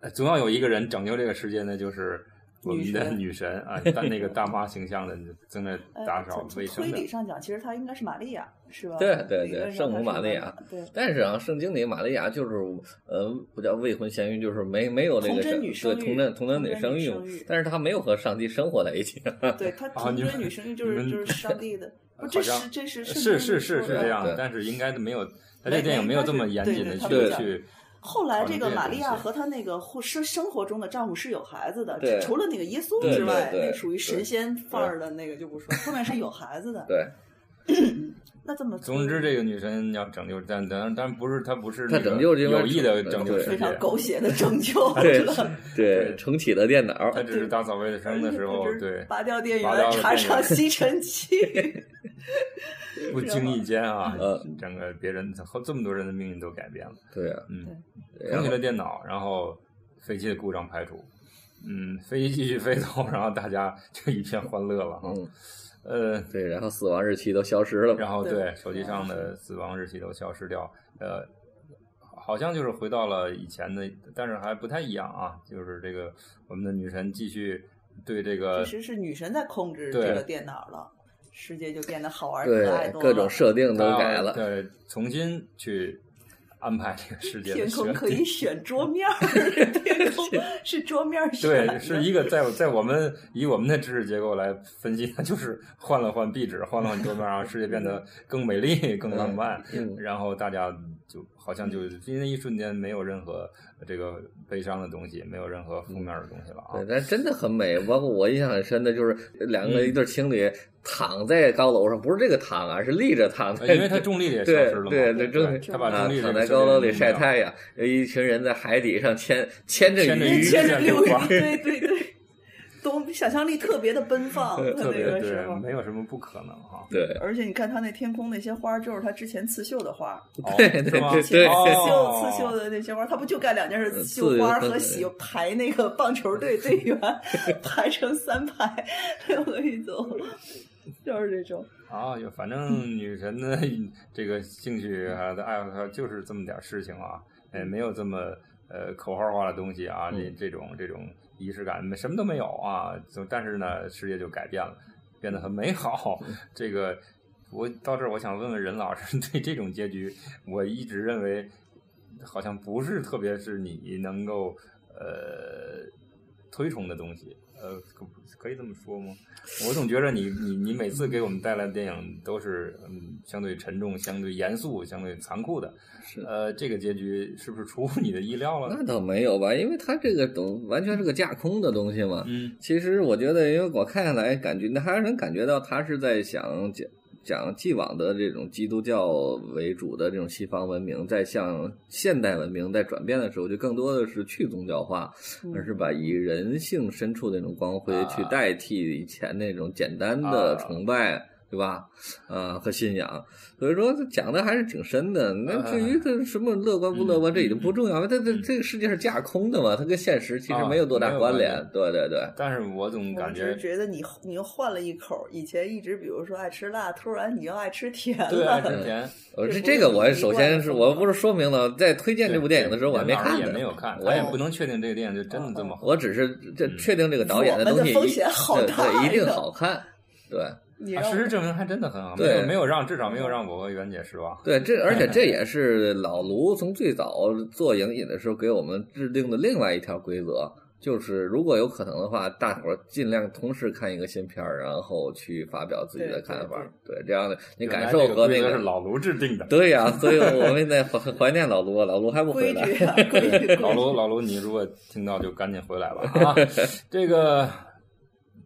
Speaker 2: 呃总要有一个人拯救这个世界，那就是我们的女神啊，但那个大妈形象的正在打扫卫生的
Speaker 4: 推理。上讲，其实她应该是玛利亚，是吧？
Speaker 3: 对对对，圣母玛利亚。
Speaker 4: 对，
Speaker 3: 但是啊，圣经里玛利亚就是呃不叫未婚先孕，就是没没有那个
Speaker 4: 童女
Speaker 3: 对
Speaker 4: 生育
Speaker 3: 童贞童贞女生育
Speaker 4: 女生育，
Speaker 3: 但是她没有和上帝生活在一起。*laughs*
Speaker 4: 对她
Speaker 2: 啊
Speaker 4: 童贞女生育就是就是上帝的，*laughs* 不，这是这是
Speaker 2: 是是是是这样的，但是应该没有，他这电影没有这么严谨的去去。
Speaker 4: 后来，这个玛利亚和她那个或生生活中的丈夫是有孩子的，
Speaker 3: 对
Speaker 4: 除了那个耶稣之外，那属于神仙范儿的那个就不说，后面是有孩子的。
Speaker 3: 对，*laughs*
Speaker 4: 那这么
Speaker 2: 总之，这个女神要拯救，但但但不是她不是
Speaker 3: 她拯救这个
Speaker 2: 有意的拯救
Speaker 4: 非常，狗血的拯 *laughs* 救，
Speaker 3: 对对，重启了电脑。
Speaker 2: 她只是打扫卫生的时候，对，
Speaker 4: 拔掉电源，插上吸尘器。*laughs* *laughs*
Speaker 2: 不经意间啊
Speaker 3: 嗯，
Speaker 2: 整个别人和这么多人的命运都改变了。
Speaker 3: 对啊，
Speaker 2: 嗯，重启了电脑，然后飞机的故障排除，嗯，飞机继续飞走，然后大家就一片欢乐了哈。
Speaker 3: 嗯，
Speaker 2: 呃，
Speaker 3: 对，然后死亡日期都消失了。
Speaker 2: 然后
Speaker 4: 对
Speaker 2: 对手机上的死亡日期都消失掉，呃，好像就是回到了以前的，但是还不太一样啊。就是这个我们的女神继续对这个
Speaker 4: 其实是女神在控制这个电脑了，世界就变得好玩
Speaker 3: 对
Speaker 4: 可爱，多
Speaker 3: 各种。设定都
Speaker 2: 她
Speaker 3: 改了。
Speaker 2: 对，重新去安排这个世界的
Speaker 4: 天空可以。选桌面儿，*laughs* 天空是桌面儿选
Speaker 2: 对，是一个在在我们以我们的知识结构来分析，它就是换了换壁纸，换了换桌面，让世界变得更美丽、更浪漫。
Speaker 3: 嗯
Speaker 2: 然后大家就好像就因为一瞬间没有任何这个悲伤的东西，没有任何负面的东西了啊
Speaker 3: 对，。但真的很美。包括我印象很深的就是两个
Speaker 2: 嗯
Speaker 3: 一对情侣躺在高楼上，不是这个躺啊，是立着躺
Speaker 2: 因为他重力也消
Speaker 3: 对
Speaker 2: 失了嘛，
Speaker 3: 对
Speaker 2: 对
Speaker 3: 正
Speaker 2: 他把
Speaker 3: 啊
Speaker 2: 重力
Speaker 3: 躺在高楼里晒太阳，有一群人在海底上牵牵着鱼，
Speaker 2: 牵着鱼
Speaker 4: 对对对，都想象力特别的奔放，*laughs* 他
Speaker 2: 特别
Speaker 4: 那个时，候。
Speaker 2: 没有什么不可能哈。
Speaker 3: 对
Speaker 4: 而且你看他那天空那些花，就是他之前刺绣的花，
Speaker 2: 哦
Speaker 3: 对
Speaker 4: 刺绣
Speaker 2: 哦
Speaker 4: 刺绣的那些花，他不就干两件事：
Speaker 3: 嗯
Speaker 4: 绣花和
Speaker 3: 刺绣
Speaker 4: 洗排那个棒球队队员，排成三排 *laughs* 六个一组，就是这种。
Speaker 2: 啊，就反正女神的这个兴趣啊的爱好就是这么点儿事情啊，哎，没有这么呃口号化的东西啊，这
Speaker 3: 嗯
Speaker 2: 这种这种仪式感什么都没有啊，就但是呢，世界就改变了，变得很美好。这个我到这儿，我想问问任老师，*laughs* 对这种结局，我一直认为好像不是特别是你能够呃推崇的东西。呃，可可以这么说吗？我总觉着你你你每次给我们带来的电影都是嗯相对沉重、相对严肃、相对残酷的。
Speaker 3: 是
Speaker 2: 呃，这个结局是不是出乎你的意料了？
Speaker 3: 那倒没有吧，因为它这个东完全是个架空的东西嘛。
Speaker 2: 嗯
Speaker 3: 其实我觉得，因为我看下来，感觉那还是能感觉到他是在想讲讲既往的这种基督教为主的这种西方文明，在向现代文明在转变的时候，就更多的是去宗教化，而是把以人性深处的那种光辉去
Speaker 2: 啊
Speaker 3: 代替以前那种简单的
Speaker 2: 啊
Speaker 3: 崇拜。对吧？啊，和信仰，所以说这讲的还是挺深的。那至于这什么乐观不乐观，
Speaker 2: 嗯
Speaker 3: 这已经不重要，因为它这这个世界是架空的嘛，它跟现实其实
Speaker 2: 啊
Speaker 3: 没有多大
Speaker 2: 关
Speaker 3: 关联
Speaker 2: 联。
Speaker 3: 对对对。
Speaker 2: 但是我总感觉
Speaker 4: 我只是觉得你你又换了一口，以前一直比如说爱吃辣，突然你又爱吃甜了。
Speaker 2: 对爱吃甜，*laughs*
Speaker 3: 我，这
Speaker 4: 这
Speaker 3: 个我首先是我不是说明了，在推荐这部电影的时候我还没看呢，
Speaker 2: 也没有看，
Speaker 3: 我也
Speaker 2: 不能确定这个电影就真的这么好。
Speaker 3: 我只是这
Speaker 2: 嗯
Speaker 3: 确定这个导演
Speaker 4: 的
Speaker 3: 东西一
Speaker 4: 风险好
Speaker 3: 对
Speaker 4: 大
Speaker 3: 对，一定好看，对。
Speaker 2: 事实证明还真的很好，没
Speaker 3: 对
Speaker 2: 有没有让至少没有让我和袁姐失望。
Speaker 3: 对，这而且这也是老卢从最早做影引的时候给我们制定的另外一条规则，就是如果有可能的话，大伙儿尽量同时看一个新片儿，然后去发表自己的
Speaker 4: 对对
Speaker 3: 看法。对，这样的你感受和那个
Speaker 2: 则是老卢制定的。*laughs*
Speaker 3: 对呀、所以我们在怀怀念老卢，老卢还不回来。*laughs*
Speaker 2: 老卢，老卢，你如果听到就赶紧回来吧啊！*laughs* 这个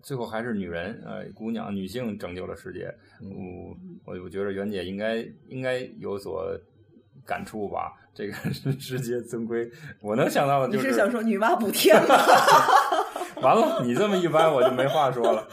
Speaker 2: 最后还是女人，呃，姑娘、女性拯救了世界。嗯，我我觉得袁姐应该应该有所感触吧。这个世界终归，我能想到的
Speaker 4: 你
Speaker 2: 就是
Speaker 4: 想说女娲补天吗？*laughs*
Speaker 2: 完了，你这么一掰，我就没话说了。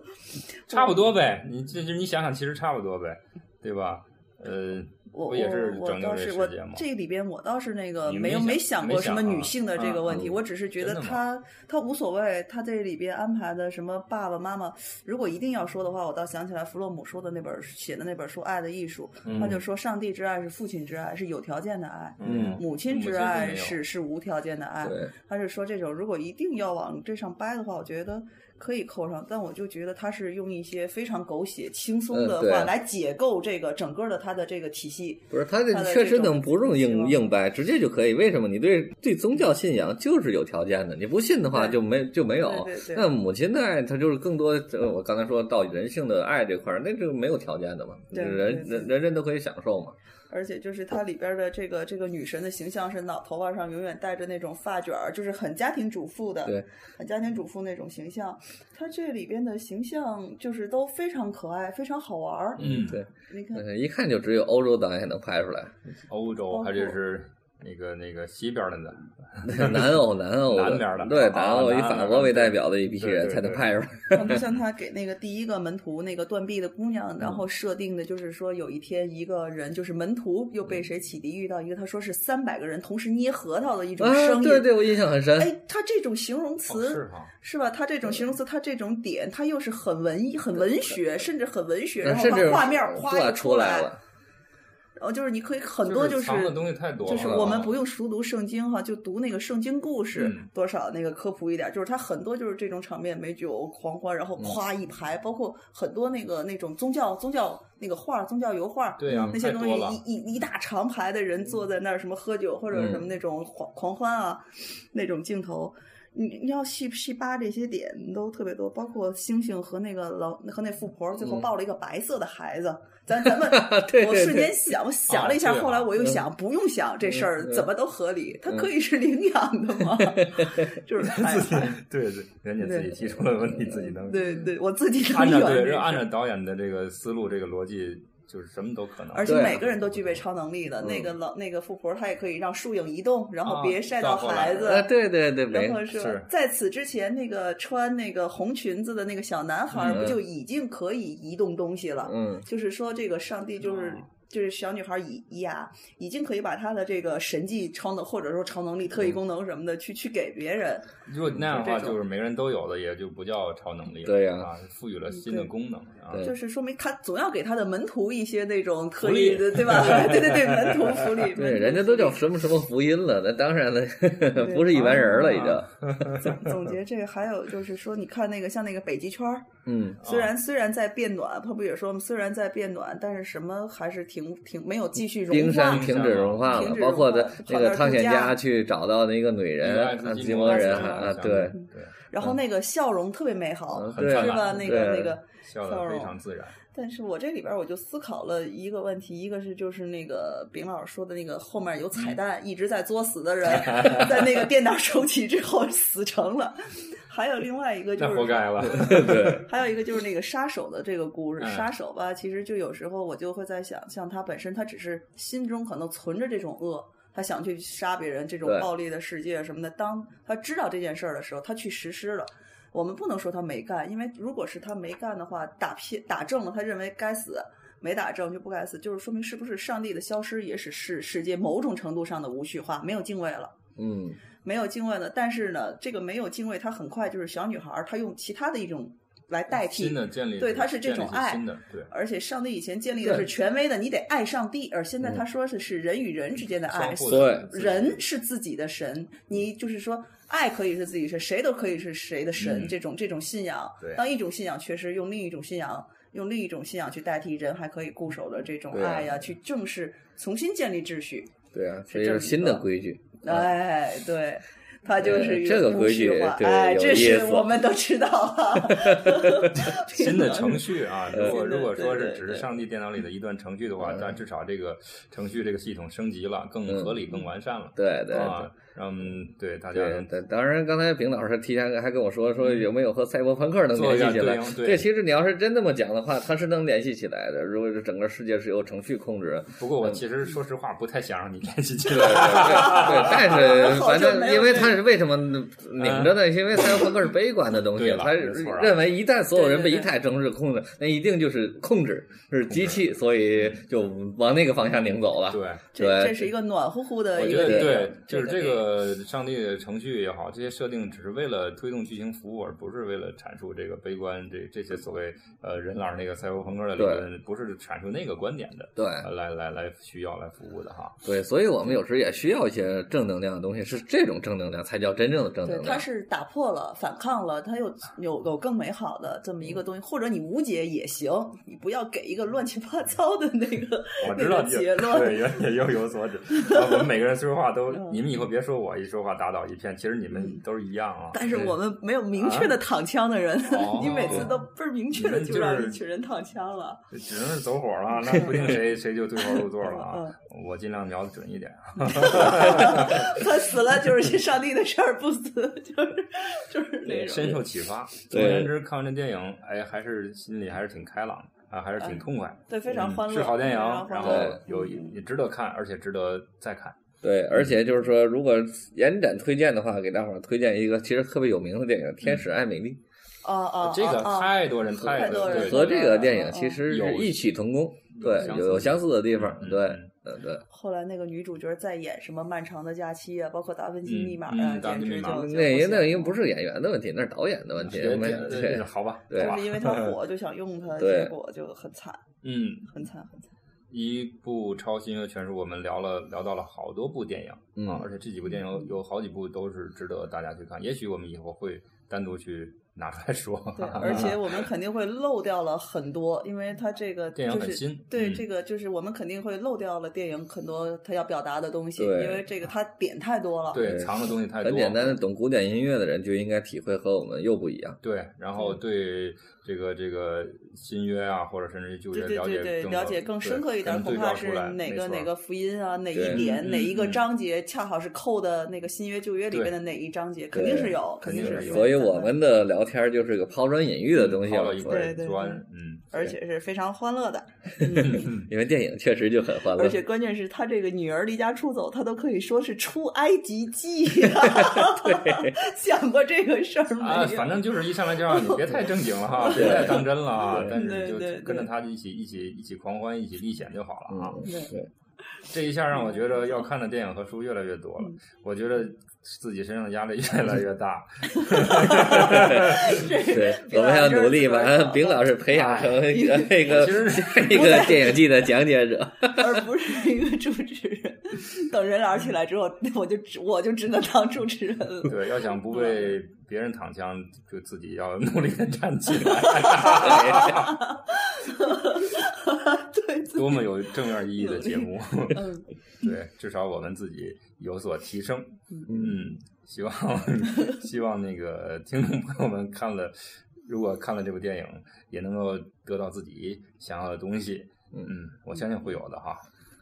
Speaker 2: *laughs* 差不多呗，你这这你想想，其实差不多呗，对吧？呃，
Speaker 4: 我
Speaker 2: 不也是
Speaker 4: 我
Speaker 2: 拯救这
Speaker 4: 倒是我？这里边我倒是那个
Speaker 2: 没
Speaker 4: 有没想过什么女性的这个问题，
Speaker 2: 啊
Speaker 4: 我只是觉得
Speaker 2: 真的吗
Speaker 4: 他他无所谓，他这里边安排的什么爸爸妈妈，如果一定要说的话，我倒想起来弗洛姆说的那本写的那本书《爱的艺术》，他就说上帝之爱是父亲之爱，是有条件的爱。
Speaker 3: 嗯
Speaker 4: 母亲之爱是是无条件的爱，
Speaker 3: 对，
Speaker 4: 他是说这种如果一定要往这上掰的话，我觉得可以扣上，但我就觉得他是用一些非常狗血、轻松的话来解构这个整个的他的这个体系。
Speaker 3: 不是他这确实能不用硬硬掰，直接就可以。为什么？你对对宗教信仰就是有条件的，你不信的话就没就没有。那母亲的爱，它就是更多。呃我刚才说到人性的爱这块儿，那就没有条件的嘛，
Speaker 4: 对
Speaker 3: 人人人人都可以享受嘛。
Speaker 4: 而且就是它里边的这个这个女神的形象是脑头发上永远戴着那种发卷儿，就是很家庭主妇的，
Speaker 3: 对，
Speaker 4: 很家庭主妇那种形象。它这里边的形象就是都非常可爱，非常好玩儿。
Speaker 2: 嗯，
Speaker 3: 对，
Speaker 4: 你看，
Speaker 3: 呃一看就只有欧洲导演能拍出来，
Speaker 2: 欧洲
Speaker 4: 包
Speaker 2: 还是
Speaker 4: 括
Speaker 2: 是那个那个西边的呢？*laughs*
Speaker 3: 南欧南欧 *laughs*
Speaker 2: 南边的
Speaker 3: 对，
Speaker 2: 啊
Speaker 3: 南欧以法国为代表的一批人才能派出来。
Speaker 4: 像他像他给那个第一个门徒那个断臂的姑娘，然
Speaker 3: 嗯
Speaker 4: 后设定的就是说有一天一个人就是门徒又被谁启迪遇到一个他说是三百个人同时捏核桃的一种
Speaker 3: 啊
Speaker 4: 声，音。
Speaker 3: 对对，我印象很深。
Speaker 4: 哎，他这种形容
Speaker 2: 哦
Speaker 4: 词、
Speaker 2: 是
Speaker 4: 吧？他这种形容词，他这种点，他又是很文艺、很文学，甚至很文学，然后把画面哗
Speaker 3: 画
Speaker 4: 出来
Speaker 3: 了，
Speaker 4: 然后就是你可以很多就是
Speaker 2: 藏的东西太多了，
Speaker 4: 就是我们不用熟读圣经哈，就读那个圣经故事，
Speaker 2: 嗯
Speaker 4: 多少那个科普一点，就是它很多就是这种场面，美酒狂欢，然后
Speaker 2: 嗯
Speaker 4: 夸一排，包括很多那个那种宗教宗教那个画、宗教油画，
Speaker 2: 对呀，
Speaker 4: 那些东西。一一一大长排的人坐在那儿，什么喝酒或者
Speaker 3: 嗯
Speaker 4: 什么那种狂狂欢啊，那种镜头。你你要细细扒这些点都特别多，包括星星和那个老和那富婆最后
Speaker 3: 嗯
Speaker 4: 抱了一个白色的孩子，咱咱们 *laughs* 我瞬间想，我想了一下，后来我又想，不用想这事儿
Speaker 3: 嗯
Speaker 4: 怎么都合理，它可以是领养的吗，*laughs* 就是太
Speaker 2: 自己对对，人家自己提出了问题，自己能
Speaker 4: 对对，我自己能
Speaker 2: 按照对按照导演的这个思路这个逻辑，就是什么都可能。
Speaker 4: 而且每个人都具备超能力的。那个老那个富婆，她也可以让树影移动，然后
Speaker 2: 啊
Speaker 4: 别晒到孩子。
Speaker 3: 啊，对对对，没
Speaker 4: 然后是在此之前，那个穿那个红裙子的那个小男孩，
Speaker 3: 嗯
Speaker 4: 不就已经可以移动东西了？
Speaker 3: 嗯，
Speaker 4: 就是说，这个上帝就是、
Speaker 2: 哦
Speaker 4: 就是小女孩以以呀，已经可以把她的这个神迹超能或者说超能力、特异功能什么的去去给别人。
Speaker 2: 如果那样的话，
Speaker 4: 就
Speaker 2: 是每个人都有的，也就不叫超能力了。
Speaker 3: 对呀
Speaker 2: 啊，赋予了新的功能啊。
Speaker 4: 就是说明他总要给他的门徒一些那种特异的，对吧？*laughs* 对对对，门徒福利。*laughs*
Speaker 3: 对，人家都叫什么什么福音了，那当然了，*laughs* 不是一般人了，已
Speaker 2: 啊
Speaker 3: 经。
Speaker 4: 总总结这个，还有就是说，你看那个像那个北极圈儿，
Speaker 3: 嗯，
Speaker 4: 虽然虽然在变暖，他不也说吗？虽然在变暖，但是什么还是挺挺没有继续融化
Speaker 3: 冰山。停止融化了，包括
Speaker 4: 融化
Speaker 3: 的那个探险家去找到那个女人，啊
Speaker 2: 那个爱斯基摩
Speaker 3: 人
Speaker 2: 人
Speaker 3: 啊，对。
Speaker 2: 对，
Speaker 4: 然后那个笑容特别美好，
Speaker 3: 嗯
Speaker 4: 是吧？那个那个
Speaker 2: 笑容非常自然。
Speaker 4: 但是我这里边我就思考了一个问题，一个是就是那个丙老师说的那个后面有彩蛋，一直在作死的人，*laughs* 在那个电脑重启之后死成了。还有另外一个就是
Speaker 2: 活该了。*laughs*
Speaker 3: 对，
Speaker 4: 还有一个就是那个杀手的这个故事，
Speaker 2: 嗯
Speaker 4: 杀手吧，其实就有时候我就会在想，像他本身他只是心中可能存着这种恶，他想去杀别人，这种暴力的世界什么的。当他知道这件事儿的时候，他去实施了。我们不能说他没干，因为如果是他没干的话，打偏打正了，他认为该死；没打正就不该死，就是说明是不是上帝的消失也使世世界某种程度上的无序化，没有敬畏了。
Speaker 3: 嗯，
Speaker 4: 没有敬畏了，但是呢，这个没有敬畏，她很快就是小女孩儿，她用其他的一种来代替
Speaker 2: 新的建立，
Speaker 4: 对他是这种爱
Speaker 2: 新的对。
Speaker 4: 而且上帝以前建立的是权威的，你得爱上帝，而现在他说的是人与人之间的爱，
Speaker 3: 对
Speaker 2: 的
Speaker 4: 人是自己的神，你就是说爱可以是自己是谁都可以是谁的神，
Speaker 2: 嗯
Speaker 4: 这种这种信仰
Speaker 2: 对，
Speaker 4: 当一种信仰缺失，用另一种信仰。用另一种信仰去代替人还可以固守的这种爱呀，去正式重新建立秩序。
Speaker 3: 对啊，
Speaker 4: 这
Speaker 3: 就是新的规矩。啊
Speaker 4: 哎，对，它就是
Speaker 3: 这个
Speaker 4: 无
Speaker 3: 规矩
Speaker 4: 序化
Speaker 3: 对
Speaker 4: 哎，这是我们都知道啊。*laughs*
Speaker 2: 新的程序啊，如果如果说是只是上帝电脑里的一段程序的话，那至少这个程序这个系统升级了，更合理、更完善了。
Speaker 3: 对对
Speaker 2: 啊，让 *laughs* 对大家
Speaker 3: 对，当然，刚才丙老师提前还跟我说说有没有和赛博朋克能联系起来
Speaker 2: 对？
Speaker 3: 其实你要是真那么讲的话，它是能联系起来的。如果是整个世界是由程序控制，
Speaker 2: 不过我其实说实话不太想让你联系起
Speaker 3: 对对
Speaker 2: 来。*laughs*
Speaker 3: 对，但是 *laughs* 反正因为它是为什么拧着呢？因为赛博朋克是悲观的东西，
Speaker 2: 了
Speaker 3: 他认为一旦所有人被一台城市控制，那一定就是控制是机器，所以就往那个方向拧走了。
Speaker 2: 对，
Speaker 4: 这
Speaker 3: 对
Speaker 4: 这是一个暖乎乎的
Speaker 2: 我
Speaker 4: 一个电
Speaker 2: 觉得对，，就是这
Speaker 4: 电影
Speaker 2: 个上帝的程序也好，这些设定只是为了推动剧情服务，而不是为了阐述这个悲观这这些所谓呃任老师那个赛博朋克的理论，不是阐述那个观点的，
Speaker 3: 对
Speaker 2: 呃来来来需要来服务的哈。
Speaker 3: 对，所以我们有时也需要一些正能量的东西，是这种正能量才叫真正的正，能量。
Speaker 4: 对它是打破了、反抗了，它有有有更美好的这么一个东西，或者你无解也行，你不要给一个乱七八糟的那个
Speaker 2: 我知道
Speaker 4: 那个结论。
Speaker 2: 对，也也有有所指。啊 *laughs* 我们每个人说话都，
Speaker 4: 嗯
Speaker 2: 你们以后别说我一说话打倒一片，其实你们都是一样啊。
Speaker 4: 但是我们没有明确的躺枪的人，
Speaker 2: 哦 *laughs*
Speaker 4: 你每次都倍儿明确的就让
Speaker 2: 就是
Speaker 4: 一群人躺枪了。
Speaker 2: 只能是走火了，*laughs* 那不定谁谁就对号入座了啊
Speaker 4: 嗯。
Speaker 2: 我尽量瞄的准一点。*laughs*
Speaker 4: 他死了就是上帝的事儿，不死就是就是那种。
Speaker 2: 深受启发。总而言之，看完这电影，哎，还是心里还是挺开朗的啊，还是挺痛快。
Speaker 4: 对，非常欢乐，
Speaker 2: 嗯是好电影，然后有
Speaker 4: 嗯
Speaker 2: 也值得看，而且值得再看。
Speaker 3: 对，而且就是说，如果延展推荐的话，给大伙儿推荐一个其实特别有名的电影《天使爱美丽
Speaker 4: 哦哦，
Speaker 2: 这个太多人太
Speaker 4: 太多人》，
Speaker 3: 和这个电影
Speaker 4: 嗯
Speaker 3: 其实
Speaker 2: 有
Speaker 3: 是异曲同工，对，有有相似的地方，
Speaker 2: 嗯
Speaker 3: 对
Speaker 2: 嗯，
Speaker 3: 嗯对。
Speaker 4: 后来那个女主角在演什么《漫长的假期》啊，包括《达芬奇
Speaker 2: 嗯
Speaker 4: 密码》
Speaker 2: 嗯
Speaker 4: 啊，简直就
Speaker 3: 那因那
Speaker 4: 行
Speaker 3: 因为不是演员的问题，那是导演的问题。对
Speaker 2: 好吧
Speaker 4: 就是因为他火，就想用
Speaker 3: 他，*laughs*
Speaker 4: 结果就很惨，
Speaker 2: 嗯，
Speaker 4: 很惨，很惨。
Speaker 2: 一部超新的全书，我们聊了聊到了好多部电影、
Speaker 3: 嗯
Speaker 2: 啊，而且这几部电影有有好几部都是值得大家去看。也许我们以后会单独去拿出来说。
Speaker 4: 对，*laughs* 而且我们肯定会漏掉了很多，因为它这个
Speaker 2: 电影
Speaker 4: 就是
Speaker 2: 很新
Speaker 4: 对、
Speaker 2: 嗯
Speaker 4: 这个就是我们肯定会漏掉了电影很多它要表达的东西，因为这个它点太多了。
Speaker 2: 对藏的东西太多，
Speaker 3: 很简单的，懂古典音乐的人就应该体会和我们又不一样。
Speaker 2: 对，然后对这个这个新约啊，或者甚至于旧约
Speaker 4: 对对
Speaker 2: 了解
Speaker 4: 对对，
Speaker 2: 更
Speaker 4: 了解更深刻一点，恐怕是哪个哪个福音啊，哪一点、
Speaker 2: 嗯
Speaker 4: 哪一个
Speaker 2: 嗯
Speaker 4: 章节，恰好是扣的那个新约旧约里边的哪一章节，肯定是有，
Speaker 2: 肯定是有
Speaker 3: 所以我们的聊天就是个抛砖引玉的东西了
Speaker 4: 对对
Speaker 2: 块砖，嗯，
Speaker 4: 而且是非常欢乐的。*laughs* 嗯
Speaker 3: 因为电影确实就很欢乐
Speaker 4: 而。且关键是他这个女儿离家出走，他都可以说是出埃及记 *laughs* *laughs* 对，想过这个事儿吗？
Speaker 2: 啊，反正就是一上来就让你别太正经了哈，别太当真了啊，但是就跟着他一起一起一起狂欢，一起历险就好了啊。
Speaker 3: 嗯，
Speaker 4: 对
Speaker 3: 对，
Speaker 2: 这一下让我觉得要看的电影和书越来越多了，
Speaker 4: 嗯
Speaker 2: 我觉得自己身上的压力越来越大。*laughs*
Speaker 3: 对，我们要努力把丙老师培养成一个那个一个电影季的讲解者。*laughs*
Speaker 4: 而不是一个主持人。等任老师起来之后，我就只我就只能当主持人了。
Speaker 2: 对，要想不被别人躺枪，就自己要努力的站起来。多么有正面意义的节目。
Speaker 4: 嗯
Speaker 2: 对，至少我们自己有所提升。
Speaker 4: 嗯
Speaker 2: 嗯，希望希望那个听众朋友们看了，如果看了这部电影，也能够得到自己想要的东西。
Speaker 3: 嗯
Speaker 2: 嗯，我相信会有的哈。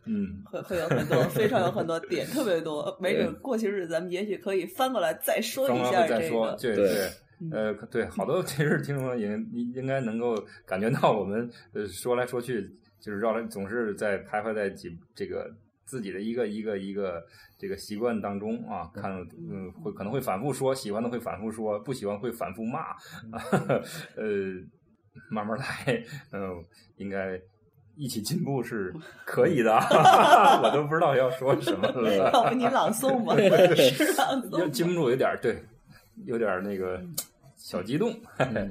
Speaker 2: 嗯，
Speaker 4: 会会有很多，非常有很多点，特别多。没准过些日子咱们也许可以翻过来再说一下
Speaker 2: 再说，
Speaker 4: 这个。
Speaker 2: 对
Speaker 3: 对
Speaker 2: 对。呃，对，好多其实听众也应应该能够感觉到我们呃说来说去，就是绕来总是在徘徊在几这个自己的一个一个一个这个习惯当中啊，看嗯会可能会反复说，喜欢的会反复说，不喜欢会反复骂，*laughs* 呃，慢慢来，*laughs* 嗯、应该一起进步是可以的，*laughs* 我都不知道要说什么了。
Speaker 4: 要不你朗诵吧，*laughs* 是朗
Speaker 2: 要
Speaker 4: 诵。
Speaker 2: 禁不住有点儿对，有点儿那个小激动，
Speaker 4: 嗯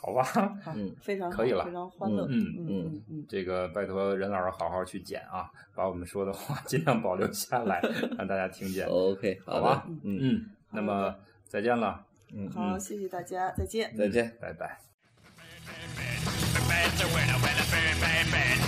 Speaker 2: 好吧？
Speaker 4: 好
Speaker 3: 嗯，
Speaker 4: 非常好
Speaker 2: 可以了
Speaker 4: 非常欢乐。
Speaker 2: 嗯
Speaker 4: 嗯嗯嗯，
Speaker 2: 这个拜托任老师好好去剪啊，把我们说的话 *laughs* 尽量保留下来，让大家听见。
Speaker 3: OK，
Speaker 2: 好吧，
Speaker 3: 嗯，
Speaker 2: 嗯，那么再见了，
Speaker 3: 嗯，
Speaker 4: 好，谢谢大家，再见。
Speaker 3: 再见。
Speaker 2: 拜拜。
Speaker 5: Man.